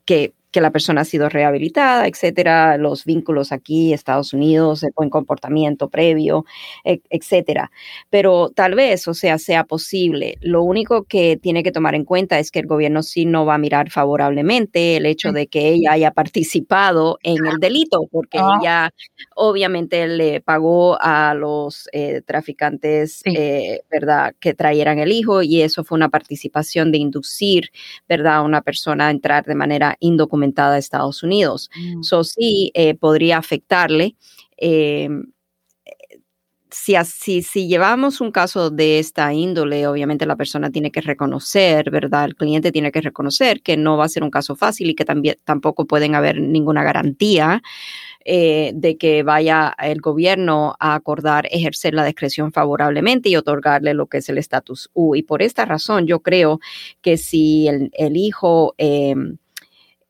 que que la persona ha sido rehabilitada, etcétera, los vínculos aquí, Estados Unidos, el buen comportamiento previo, etcétera. Pero tal vez, o sea, sea posible. Lo único que tiene que tomar en cuenta es que el gobierno sí no va a mirar favorablemente el hecho de que ella haya participado en el delito, porque ah. ella obviamente le pagó a los eh, traficantes, eh, ¿verdad?, que trajeran el hijo y eso fue una participación de inducir, ¿verdad?, a una persona a entrar de manera indocumentada a Estados Unidos. Mm. So sí eh, podría afectarle. Eh, si, si, si, llevamos un caso de esta índole, obviamente la persona tiene que reconocer, ¿verdad? El cliente tiene que reconocer que no va a ser un caso fácil y que también tampoco pueden haber ninguna garantía eh, de que vaya el gobierno a acordar ejercer la discreción favorablemente y otorgarle lo que es el estatus U. Y por esta razón yo creo que si el, el hijo... Eh,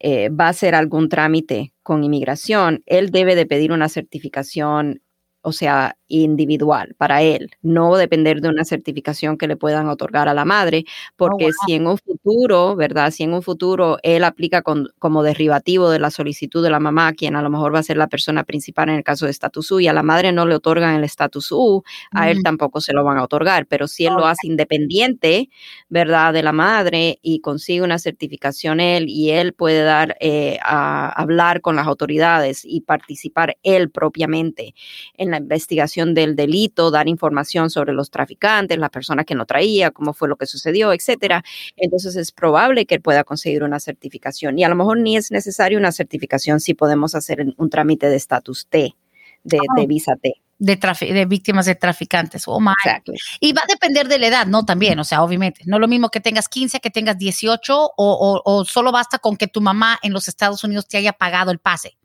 va a hacer algún trámite con inmigración, él debe de pedir una certificación o sea, individual para él, no depender de una certificación que le puedan otorgar a la madre, porque oh, si en un futuro, ¿verdad? Si en un futuro él aplica como derivativo de la solicitud de la mamá, quien a lo mejor va a ser la persona principal en el caso de estatus U, y a la madre no le otorgan el estatus U, a él tampoco se lo van a otorgar, pero si él lo hace independiente, ¿verdad? De la madre y consigue una certificación él y él puede dar eh, a hablar con las autoridades y participar él propiamente en la investigación del delito, dar información sobre los traficantes, las personas que no traía, cómo fue lo que sucedió, etcétera. Entonces es probable que pueda conseguir una certificación y a lo mejor ni es necesario una certificación si podemos hacer un trámite de estatus T, de, de oh. visa T de, de víctimas de traficantes. Oh my. Y va a depender de la edad, ¿no? También, o sea, obviamente. No es lo mismo que tengas 15, que tengas 18, o, o, o solo basta con que tu mamá en los Estados Unidos te haya pagado el pase.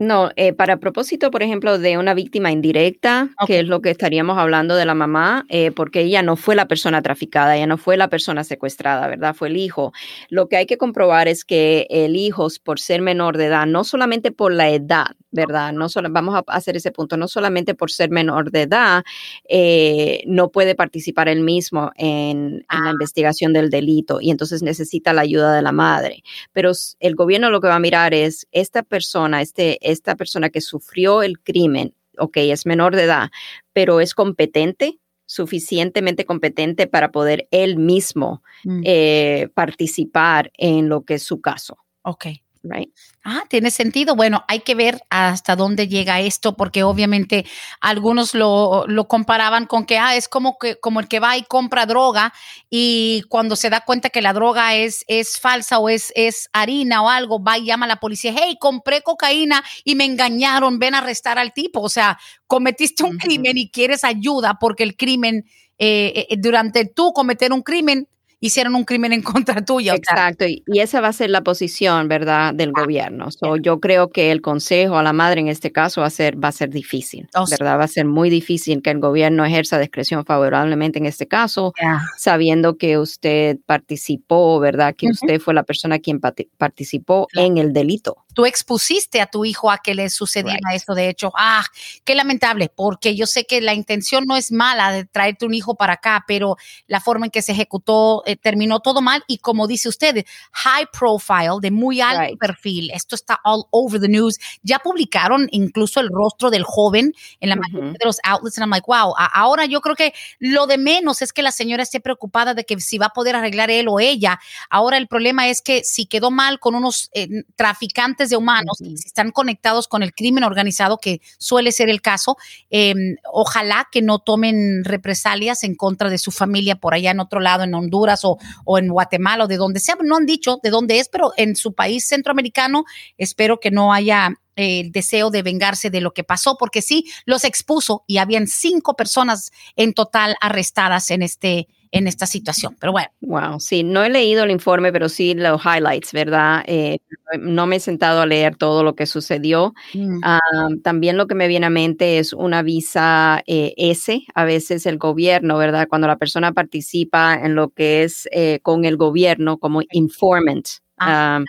No, eh, para propósito, por ejemplo, de una víctima indirecta, que es lo que estaríamos hablando de la mamá, eh, porque ella no fue la persona traficada, ella no fue la persona secuestrada, ¿verdad? Fue el hijo. Lo que hay que comprobar es que el hijo, por ser menor de edad, no solamente por la edad, ¿verdad? No solo, vamos a hacer ese punto, no solamente por ser menor de edad, eh, no puede participar él mismo en, en, la ah. investigación del delito y entonces necesita la ayuda de la madre. Pero el gobierno lo que va a mirar es esta persona, este esta persona que sufrió el crimen, ok, es menor de edad, pero es competente, suficientemente competente para poder él mismo mm. eh, participar en lo que es su caso. Ok. Right. Ah, tiene sentido. Bueno, hay que ver hasta dónde llega esto, porque obviamente algunos lo, lo, comparaban con que ah, es como que como el que va y compra droga y cuando se da cuenta que la droga es, es falsa o es, es harina o algo, va y llama a la policía, hey, compré cocaína y me engañaron, ven a arrestar al tipo. O sea, cometiste un crimen y quieres ayuda porque el crimen, eh, eh, durante tú cometer un crimen, hicieron un crimen en contra tuya. Exacto, y, esa va a ser la posición, ¿verdad, del ah, gobierno. So, yo creo que el consejo a la madre en este caso va a ser, va a ser difícil, oh, ¿verdad? Va a ser muy difícil que el gobierno ejerza discreción favorablemente en este caso, sabiendo que usted participó, ¿verdad? Que usted fue la persona quien participó en el delito tú expusiste a tu hijo a que le sucediera esto. De hecho, ah, qué lamentable, porque yo sé que la intención no es mala de traerte un hijo para acá, pero la forma en que se ejecutó eh, terminó todo mal. Y como dice usted, high profile, de muy alto perfil. Esto está all over the news. Ya publicaron incluso el rostro del joven en la mayoría de los outlets. And I'm like, wow, ahora yo creo que lo de menos es que la señora esté preocupada de que si va a poder arreglar él o ella. Ahora el problema es que si quedó mal con unos eh, traficantes de humanos si están conectados con el crimen organizado, que suele ser el caso, em, ojalá que no tomen represalias en contra de su familia por allá en otro lado, en Honduras o, o en Guatemala o de donde sea. No han dicho de dónde es, pero en su país centroamericano espero que no haya el deseo de vengarse de lo que pasó, porque sí, los expuso y habían cinco personas en total arrestadas en este en esta situación. Pero bueno. Wow, sí, no he leído el informe, pero sí los highlights, ¿verdad? Eh, no me he sentado a leer todo lo que sucedió. Mm. Ah, también lo que me viene a mente es una visa eh, S, a veces el gobierno, ¿verdad? Cuando la persona participa en lo que es eh, con el gobierno como informant. Ah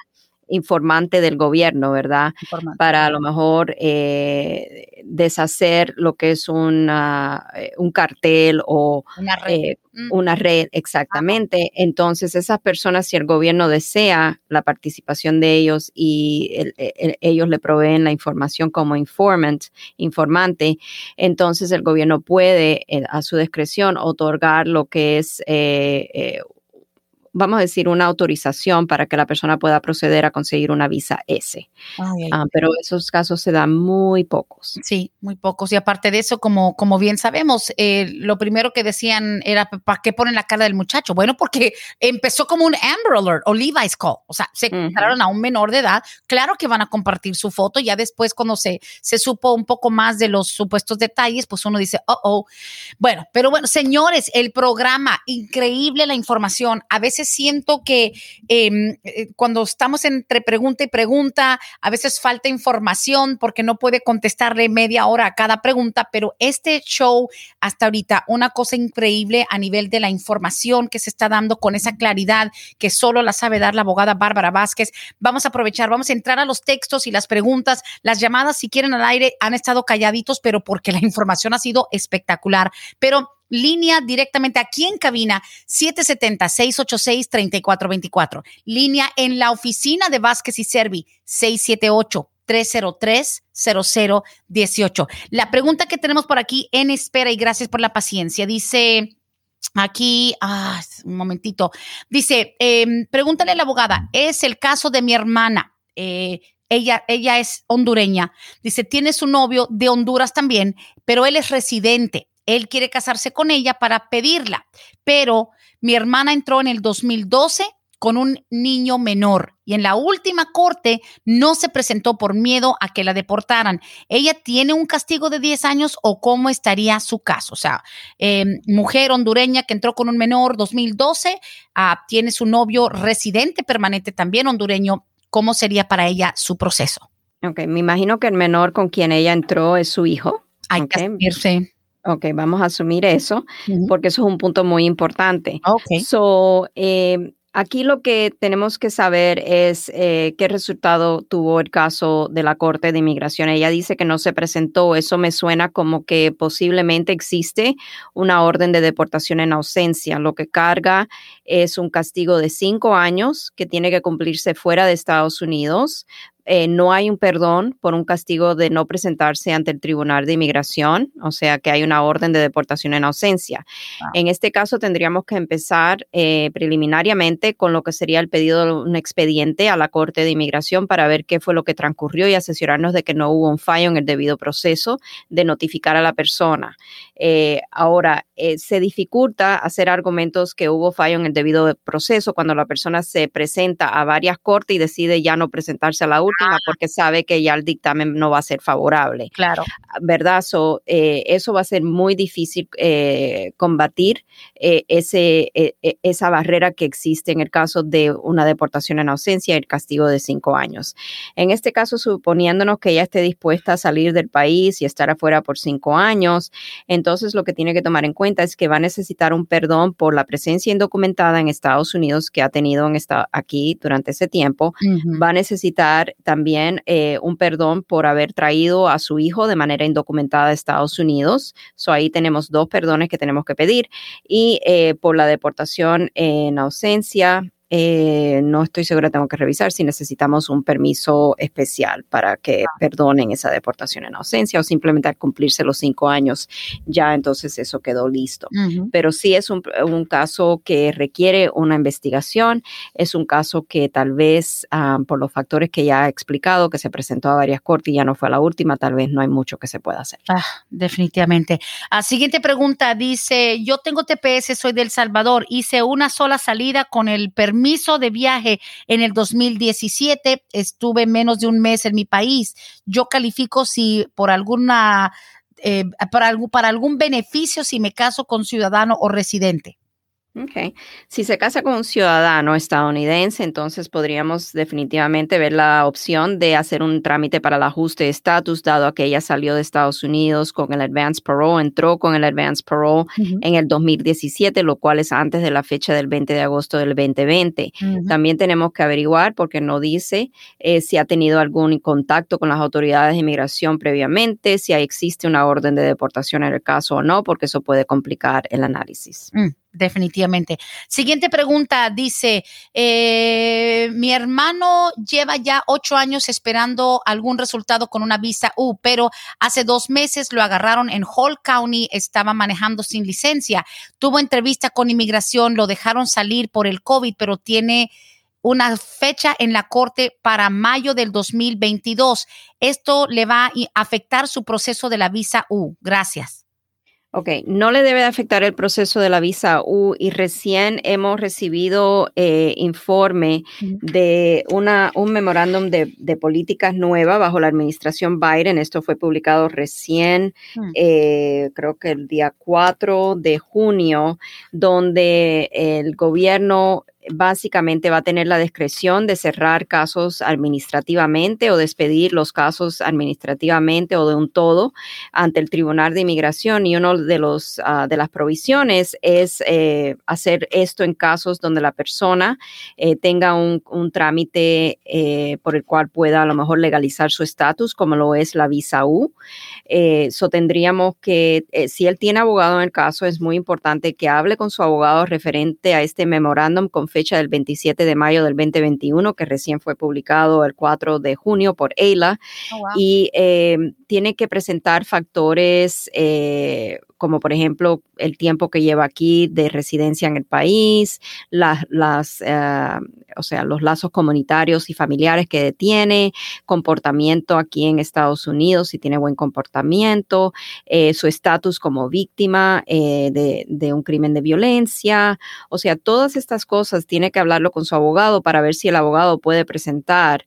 informante del gobierno, ¿verdad? Para a lo mejor eh, deshacer lo que es una, eh, un cartel o una red, eh, mm. una red exactamente. Entonces, esas personas, si el gobierno desea la participación de ellos y ellos le proveen la información como informant, informante, entonces el gobierno puede a su discreción otorgar lo que es vamos a decir, una autorización para que la persona pueda proceder a conseguir una visa S. Ah, pero esos casos se dan muy pocos. Sí, muy pocos. Y aparte de eso, como, como bien sabemos, eh, lo primero que decían era, ¿para qué ponen la cara del muchacho? Bueno, porque empezó como un Amber Alert o Levi's Call. O sea, se encontraron a un menor de edad. Claro que van a compartir su foto. Ya después, cuando se, se supo un poco más de los supuestos detalles, pues uno dice, oh, oh. Bueno, pero bueno, señores, el programa, increíble la información. A veces siento que em, eh, cuando estamos entre pregunta y pregunta, a veces falta información porque no puede contestarle media hora a cada pregunta, pero este show hasta ahorita, una cosa increíble a nivel de la información que se está dando con esa claridad que solo la sabe dar la abogada Bárbara Vázquez. Vamos a aprovechar, vamos a entrar a los textos y las preguntas, las llamadas, si quieren al aire, han estado calladitos, pero porque la información ha sido espectacular. Pero línea directamente aquí en cabina 770-686-3424. Línea en la oficina de Vázquez y Servi 678. 303-0018. La pregunta que tenemos por aquí en espera y gracias por la paciencia dice aquí, ah, un momentito, dice, eh, pregúntale a la abogada, es el caso de mi hermana. Eh, ella, ella es hondureña. Dice, tiene su novio de Honduras también, pero él es residente. Él quiere casarse con ella para pedirla, pero mi hermana entró en el 2012 con un niño menor y en la última corte no se presentó por miedo a que la deportaran. ¿Ella tiene un castigo de 10 años o cómo estaría su caso? O sea, em, mujer hondureña que entró con un menor 2012, ah, tiene su novio residente permanente también hondureño. ¿Cómo sería para ella su proceso? Ok, me imagino que el menor con quien ella entró es su hijo. Hay que. Ok, vamos a asumir eso, porque eso es un punto muy importante. Ok. So, eh, Aquí lo que tenemos que saber es eh, qué resultado tuvo el caso de la Corte de Inmigración. Ella dice que no se presentó. Eso me suena como que posiblemente existe una orden de deportación en ausencia. Lo que carga es un castigo de cinco años que tiene que cumplirse fuera de Estados Unidos eh, no hay un perdón por un castigo de no presentarse ante el Tribunal de Inmigración, o sea que hay una orden de deportación en ausencia. Ah. En este caso tendríamos que empezar eh, preliminariamente con lo que sería el pedido de un expediente a la Corte de Inmigración para ver qué fue lo que transcurrió y asesorarnos de que no hubo un fallo en el debido proceso de notificar a la persona. Eh, ahora, se dificulta hacer argumentos que hubo fallo en el debido proceso cuando la persona se presenta a varias cortes y decide ya no presentarse a la última porque sabe que ya el dictamen no va a ser favorable. Claro. ¿Verdad? So, eh, eso va a ser muy difícil eh, combatir eh, ese, esa barrera que existe en el caso de una deportación en ausencia y el castigo de cinco años. En este caso, suponiéndonos que ella esté dispuesta a salir del país y estar afuera por cinco años, entonces lo que tiene que tomar en cuenta es que va a necesitar un perdón por la presencia indocumentada en Estados Unidos que ha tenido en esta, aquí durante ese tiempo. Va a necesitar también eh, un perdón por haber traído a su hijo de manera indocumentada a Estados Unidos. So, ahí tenemos dos perdones que tenemos que pedir. Y eh, por la deportación en ausencia, eh, no estoy segura, tengo que revisar si necesitamos un permiso especial para que ah. perdonen esa deportación en ausencia o simplemente al cumplirse los cinco años, ya entonces eso quedó listo. Pero sí es un, caso que requiere una investigación, es un caso que tal vez ah, por los factores que ya he explicado, que se presentó a varias cortes y ya no fue la última, tal vez no hay mucho que se pueda hacer. Ah, definitivamente. La siguiente pregunta dice, yo tengo TPS, soy del Salvador, hice una sola salida con el permiso permiso de viaje en el 2017. Estuve menos de un mes en mi país. Yo califico si por alguna, eh, para, algún, para algún beneficio si me caso con ciudadano o residente. Ok. Si se casa con un ciudadano estadounidense, entonces podríamos definitivamente ver la opción de hacer un trámite para el ajuste de estatus, dado que ella salió de Estados Unidos con el advance parole, entró con el advance parole en el 2017, lo cual es antes de la fecha del 20 de agosto del 2020. También tenemos que averiguar, porque no dice eh, si ha tenido algún contacto con las autoridades de inmigración previamente, si existe una orden de deportación en el caso o no, porque eso puede complicar el análisis. Mm definitivamente. Siguiente pregunta, dice, eh, mi hermano lleva ya ocho años esperando algún resultado con una visa U, pero hace dos meses lo agarraron en Hall County, estaba manejando sin licencia, tuvo entrevista con inmigración, lo dejaron salir por el COVID, pero tiene una fecha en la corte para mayo del 2022. Esto le va a afectar su proceso de la visa U. Gracias. Ok, no le debe afectar el proceso de la visa U y recién hemos recibido eh, informe de una, un memorándum de, políticas nueva bajo la administración Biden. Esto fue publicado recién, mm. eh, creo que el día 4 de junio, donde el gobierno básicamente va a tener la discreción de cerrar casos administrativamente o despedir los casos administrativamente o de un todo ante el Tribunal de Inmigración y uno de los ah, de las provisiones es eh, hacer esto en casos donde la persona eh, tenga un, trámite eh, por el cual pueda a lo mejor legalizar su estatus como lo es la visa U. Eso tendríamos que si él tiene abogado en el caso es muy importante que hable con su abogado referente a este memorándum con fecha del 27 de mayo del 2021, que recién fue publicado el 4 de junio por EILA. Oh, y eh, tiene que presentar factores eh, como por ejemplo el tiempo que lleva aquí de residencia en el país, las, las eh, o sea, los lazos comunitarios y familiares que tiene, comportamiento aquí en Estados Unidos, si tiene buen comportamiento, eh, su estatus como víctima eh, de, un crimen de violencia, o sea, todas estas cosas tiene que hablarlo con su abogado para ver si el abogado puede presentar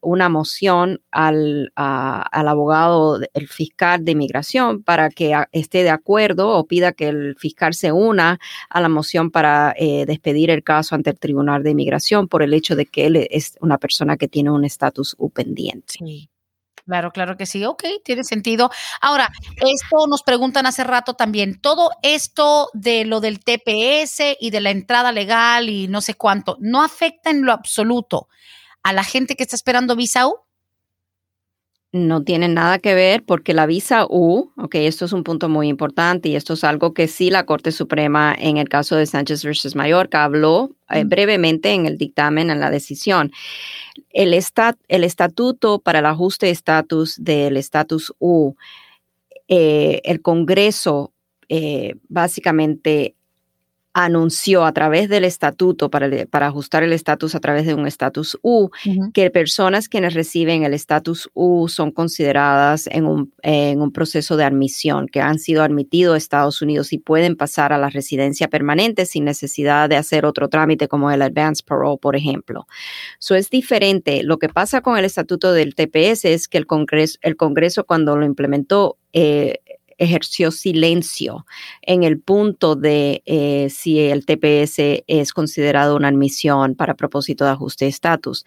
una moción al, al abogado, el fiscal de inmigración, para que esté de acuerdo o pida que el fiscal se una a la moción para eh, despedir el caso ante el Tribunal de Inmigración por el hecho de que él es una persona que tiene un estatus pendiente. Claro, claro que sí. Ok, tiene sentido. Ahora, esto nos preguntan hace rato también. Todo esto de lo del TPS y de la entrada legal y no sé cuánto, ¿no afecta en lo absoluto a la gente que está esperando visa U? No tiene nada que ver porque la visa U, ok, esto es un punto muy importante y esto es algo que sí la Corte Suprema en el caso de Sánchez versus Mallorca habló eh, brevemente en el dictamen, en la decisión. El, el estatuto para el ajuste de estatus del estatus U, eh, el Congreso eh, básicamente anunció a través del estatuto, para, para ajustar el estatus a través de un estatus U, que personas quienes reciben el estatus U son consideradas en un, en un, proceso de admisión, que han sido admitidos a Estados Unidos y pueden pasar a la residencia permanente sin necesidad de hacer otro trámite como el advance parole, por ejemplo. Eso es diferente. Lo que pasa con el estatuto del TPS es que el Congreso, el Congreso cuando lo implementó, eh, ejerció silencio en el punto de eh, si el TPS es considerado una admisión para propósito de ajuste de estatus.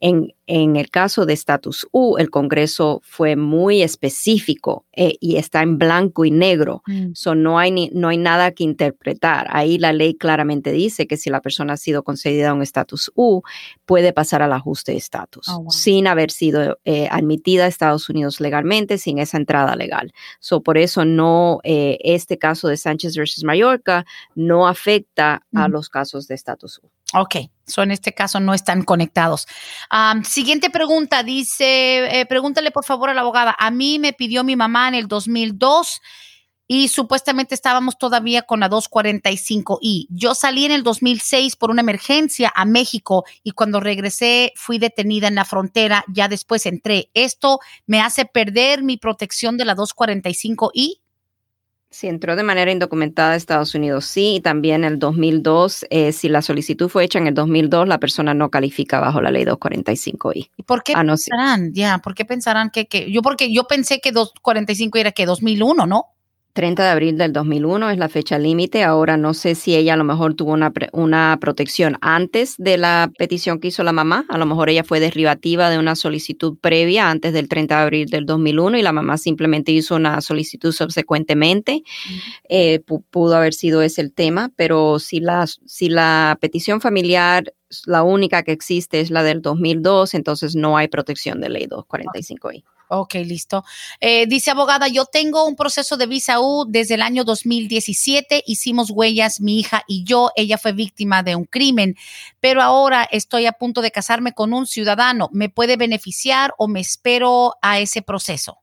En, en el caso de estatus U, el Congreso fue muy específico eh, y está en blanco y negro. Mm. no, hay no hay nada que interpretar. Ahí la ley claramente dice que si la persona ha sido concedida un estatus U, puede pasar al ajuste de estatus oh, sin haber sido eh, admitida a Estatus Unidos legalmente, sin esa entrada legal. So, por eso no, eh, este caso de Sánchez versus Mallorca no afecta a los casos de estatus U. Ok, so en este caso no están conectados. siguiente pregunta, dice, eh, pregúntale por favor a la abogada, a mí me pidió mi mamá en el 2002 y supuestamente estábamos todavía con la 245i. Yo salí en el 2006 por una emergencia a México y cuando regresé fui detenida en la frontera, ya después entré. ¿Esto me hace perder mi protección de la 245i? Si entró de manera indocumentada a Estados Unidos, sí, y también en el 2002, eh, si la solicitud fue hecha en el 2002, la persona no califica bajo la ley 245I. ¿Y por qué ah, pensarán? Ya, ¿por qué pensarán que, que, yo porque yo pensé que 245 era que 2001, ¿no? 30 de abril del 2001 es la fecha límite. Ahora no sé si ella a lo mejor tuvo una, una protección antes de la petición que hizo la mamá. A lo mejor ella fue derivativa de una solicitud previa antes del 30 de abril del 2001 y la mamá simplemente hizo una solicitud subsecuentemente. Eh, pudo haber sido ese el tema, pero si la, si la petición familiar la única que existe es la del 2002, entonces no hay protección de ley 245i. Ok, listo. Eh, dice abogada, yo tengo un proceso de visa U desde el año 2017. Hicimos huellas, mi hija y yo. Ella fue víctima de un crimen, pero ahora estoy a punto de casarme con un ciudadano. ¿Me puede beneficiar o me espero a ese proceso?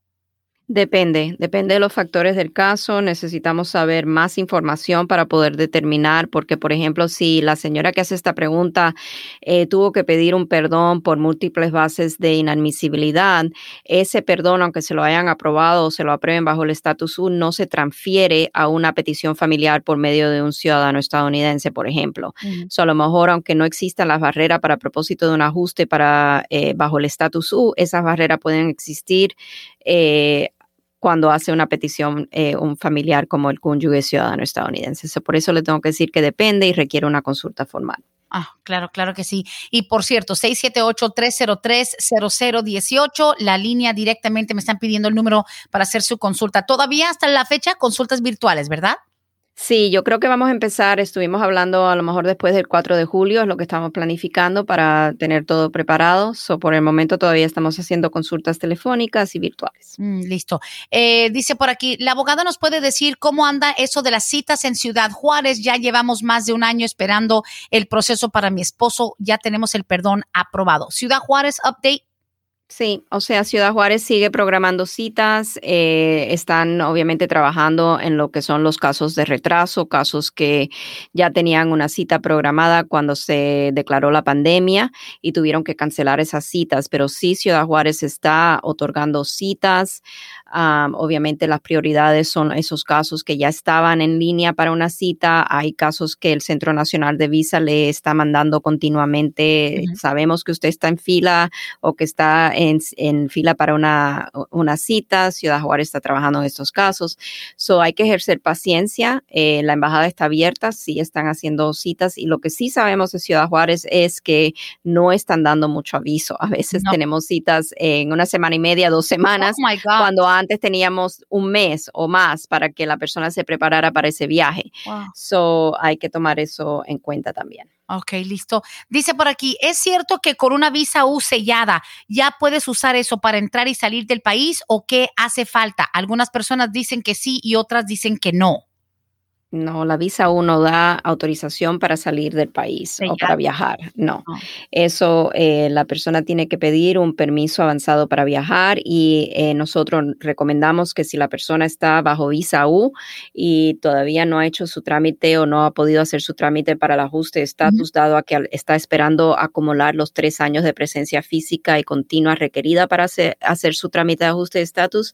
Depende, depende de los factores del caso. Necesitamos saber más información para poder determinar, porque, por ejemplo, si la señora que hace esta pregunta eh, tuvo que pedir un perdón por múltiples bases de inadmisibilidad, ese perdón, aunque se lo hayan aprobado o se lo aprueben bajo el estatus U, no se transfiere a una petición familiar por medio de un ciudadano estadounidense, por ejemplo. a lo mejor, aunque no existan las barreras para propósito de un ajuste para eh, bajo el estatus U, esas barreras pueden existir eh, cuando hace una petición eh, un familiar como el cónyuge ciudadano estadounidense. por eso le tengo que decir que depende y requiere una consulta formal. Ah, claro, claro que sí. Y por cierto, 678-303-0018, la línea directamente me están pidiendo el número para hacer su consulta. Todavía hasta la fecha, consultas virtuales, ¿verdad? Sí, yo creo que vamos a empezar. Estuvimos hablando a lo mejor después del 4 de julio, es lo que estamos planificando para tener todo preparado. So, por el momento todavía estamos haciendo consultas telefónicas y virtuales. Mm, listo. Eh, dice por aquí, la abogada nos puede decir cómo anda eso de las citas en Ciudad Juárez. Ya llevamos más de un año esperando el proceso para mi esposo. Ya tenemos el perdón aprobado. Ciudad Juárez, update. Sí, o sea, Ciudad Juárez sigue programando citas, eh, están obviamente trabajando en lo que son los casos de retraso, casos que ya tenían una cita programada cuando se declaró la pandemia y tuvieron que cancelar esas citas, pero sí Ciudad Juárez está otorgando citas obviamente las prioridades son esos casos que ya estaban en línea para una cita. Hay casos que el Centro Nacional de Visa le está mandando continuamente. Sabemos que usted está en fila o que está en, fila para una, una, cita. Ciudad Juárez está trabajando en estos casos. So hay que ejercer paciencia. Eh, la embajada está abierta, sí están haciendo citas y lo que sí sabemos de Ciudad Juárez es que no están dando mucho aviso. A veces tenemos citas en una semana y media, dos semanas, oh cuando antes teníamos un mes o más para que la persona se preparara para ese viaje. So hay que tomar eso en cuenta también. Ok, listo. Dice por aquí, ¿es cierto que con una visa U sellada ya puedes usar eso para entrar y salir del país o qué hace falta? Algunas personas dicen que sí y otras dicen que no. No, la visa uno da autorización para salir del país o para viajar. No, eso eh, la persona tiene que pedir un permiso avanzado para viajar y eh, nosotros recomendamos que si la persona está bajo visa U y todavía no ha hecho su trámite o no ha podido hacer su trámite para el ajuste de estatus, dado a que está esperando acumular los tres años de presencia física y continua requerida para hacer, su trámite de ajuste de estatus,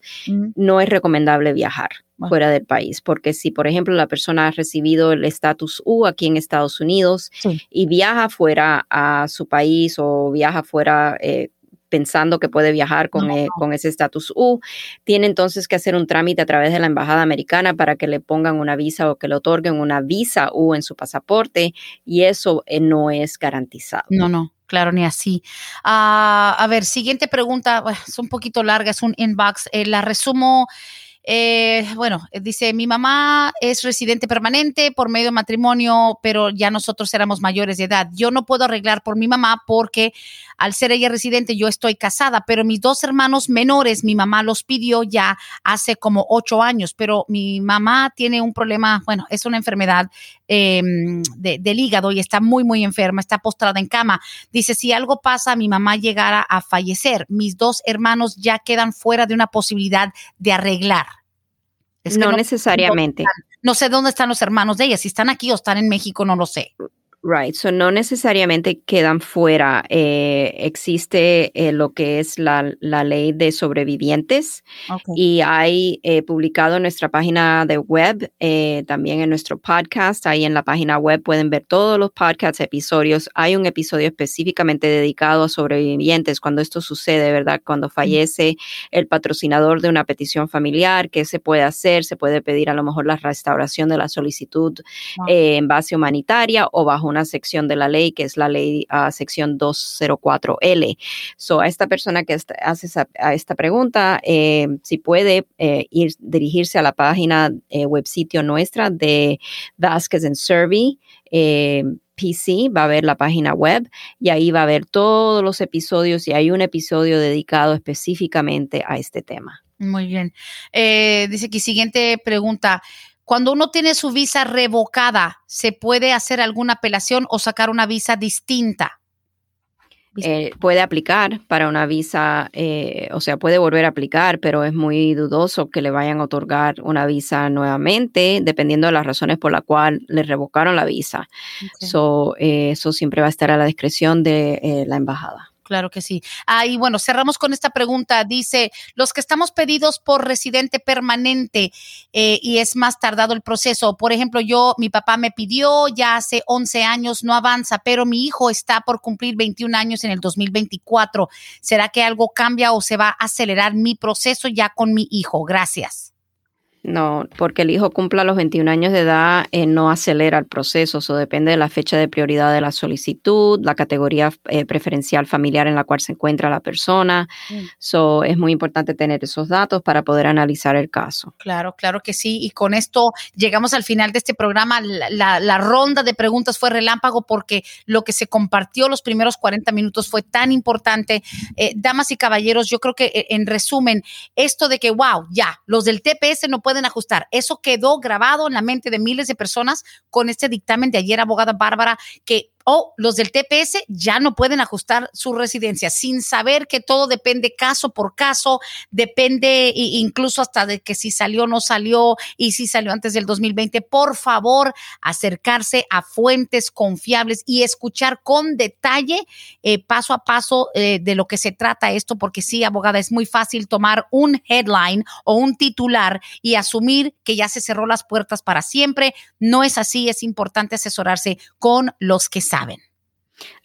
no es recomendable viajar fuera del país, porque si, por ejemplo, la persona ha recibido el estatus U aquí en Estados Unidos y viaja fuera a su país o viaja fuera eh, pensando que puede viajar con, e, con ese estatus U, tiene entonces que hacer un trámite a través de la embajada americana para que le pongan una visa o que le otorguen una visa U en su pasaporte y eso eh, no es garantizado. No, no. Claro, ni así. Ah, a ver, siguiente pregunta, es un poquito larga, es un inbox. Eh, la resumo eh, bueno, dice, mi mamá es residente permanente por medio de matrimonio, pero ya nosotros éramos mayores de edad. Yo no puedo arreglar por mi mamá porque al ser ella residente yo estoy casada, pero mis dos hermanos menores, mi mamá los pidió ya hace como ocho años, pero mi mamá tiene un problema, bueno, es una enfermedad em, del hígado y está muy, muy enferma, está postrada en cama. Dice, si algo pasa, mi mamá llegara a fallecer. Mis dos hermanos ya quedan fuera de una posibilidad de arreglar no, necesariamente. No sé dónde están los hermanos de ella, si están aquí o están en México, no lo sé. Right, so no necesariamente quedan fuera. Eh, existe eh, lo que es la, ley de sobrevivientes y hay eh, publicado en nuestra página de web, también en nuestro podcast, ahí en la página web pueden ver todos los podcasts, episodios. Hay un episodio específicamente dedicado a sobrevivientes cuando esto sucede, ¿verdad? Cuando fallece el patrocinador de una petición familiar, ¿qué se puede hacer? Se puede pedir a lo mejor la restauración de la solicitud en base humanitaria o bajo una sección de la ley, que es la ley uh, sección 204L. So, a esta persona que hace a esta pregunta, eh, si puede eh, ir, dirigirse a la página eh, web sitio nuestra de Vasquez and Survey. PC, va a ver la página web y ahí va a ver todos los episodios y hay un episodio dedicado específicamente a este tema. Muy bien. dice que siguiente pregunta. Cuando uno tiene su visa revocada, ¿se puede hacer alguna apelación o sacar una visa distinta? Eh, puede aplicar para una visa, eh, o sea, puede volver a aplicar, pero es muy dudoso que le vayan a otorgar una visa nuevamente, dependiendo de las razones por las cuales le revocaron la visa. Eh, eso siempre va a estar a la discreción de la embajada. Claro que sí. Ah, y bueno, cerramos con esta pregunta. Dice, los que estamos pedidos por residente permanente eh, y es más tardado el proceso. Por ejemplo, yo, mi papá me pidió ya hace 11 años, no avanza, pero mi hijo está por cumplir 21 años en el 2024. ¿Será que algo cambia o se va a acelerar mi proceso ya con mi hijo? Gracias. No, porque el hijo cumpla los 21 años de edad, eh, no acelera el proceso. Eso depende de la fecha de prioridad de la solicitud, la categoría eh, preferencial familiar en la cual se encuentra la persona. Mm. es muy importante tener esos datos para poder analizar el caso. Claro, claro que sí. Y con esto llegamos al final de este programa. La, ronda de preguntas fue relámpago porque lo que se compartió los primeros 40 minutos fue tan importante. Eh, damas y caballeros, yo creo que en resumen, esto de que, wow, ya, los del TPS no pueden pueden ajustar. Eso quedó grabado en la mente de miles de personas con este dictamen de ayer, abogada Bárbara, que o los del TPS ya no pueden ajustar su residencia sin saber que todo depende caso por caso, depende incluso hasta de que si salió o no salió y si salió antes del 2020. Por favor, acercarse a fuentes confiables y escuchar con detalle, eh, paso a paso, eh, de lo que se trata esto, porque sí, abogada, es muy fácil tomar un headline o un titular y asumir que ya se cerró las puertas para siempre. No es así, es importante asesorarse con los que saben.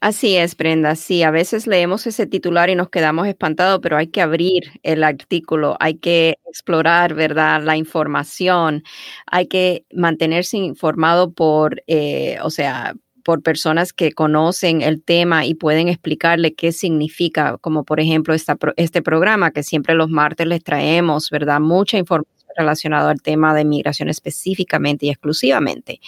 Así es, Brenda. Sí, a veces leemos ese titular y nos quedamos espantados, pero hay que abrir el artículo, hay que explorar, ¿verdad? La información, hay que mantenerse informado por, eh, o sea, por personas que conocen el tema y pueden explicarle qué significa, como por ejemplo este programa que siempre los martes les traemos, ¿verdad? Mucha información relacionado al tema de migración específicamente y exclusivamente.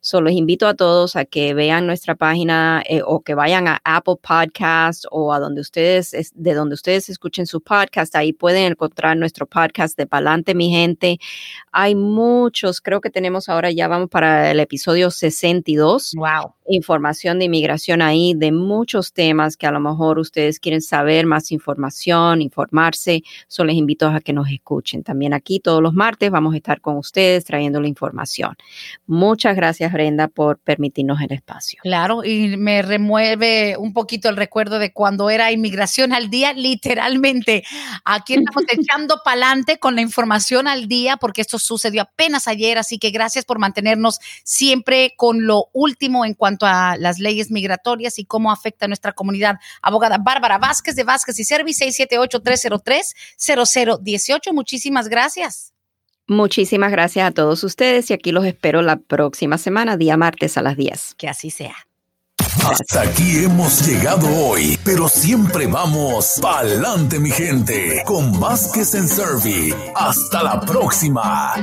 Solo les invito a todos a que vean nuestra página eh, o que vayan a Apple Podcast o a donde ustedes, de donde ustedes escuchen su podcast. Ahí pueden encontrar nuestro podcast de Palante, mi gente. Hay muchos, creo que tenemos ahora ya vamos para el episodio 62. Wow. Información de inmigración ahí, de muchos temas que a lo mejor ustedes quieren saber más información, informarse. Solo les invito a que nos escuchen. También aquí todos los martes vamos a estar con ustedes trayendo la información. Muchas gracias, Brenda, por permitirnos el espacio. Claro, y me remueve un poquito el recuerdo de cuando era inmigración al día, literalmente. Aquí estamos echando pa'lante con la información al día, porque esto sucedió apenas ayer, así que gracias por mantenernos siempre con lo último en cuanto a las leyes migratorias y cómo afecta a nuestra comunidad. Abogada Bárbara Vázquez de Vázquez y Service 678-303-0018. Muchísimas gracias. Muchísimas gracias a todos ustedes y aquí los espero la próxima semana, día martes a las 10. Que así sea. Hasta aquí hemos llegado hoy, pero siempre vamos pa'lante, mi gente, con Vázquez en Servi. Hasta la próxima.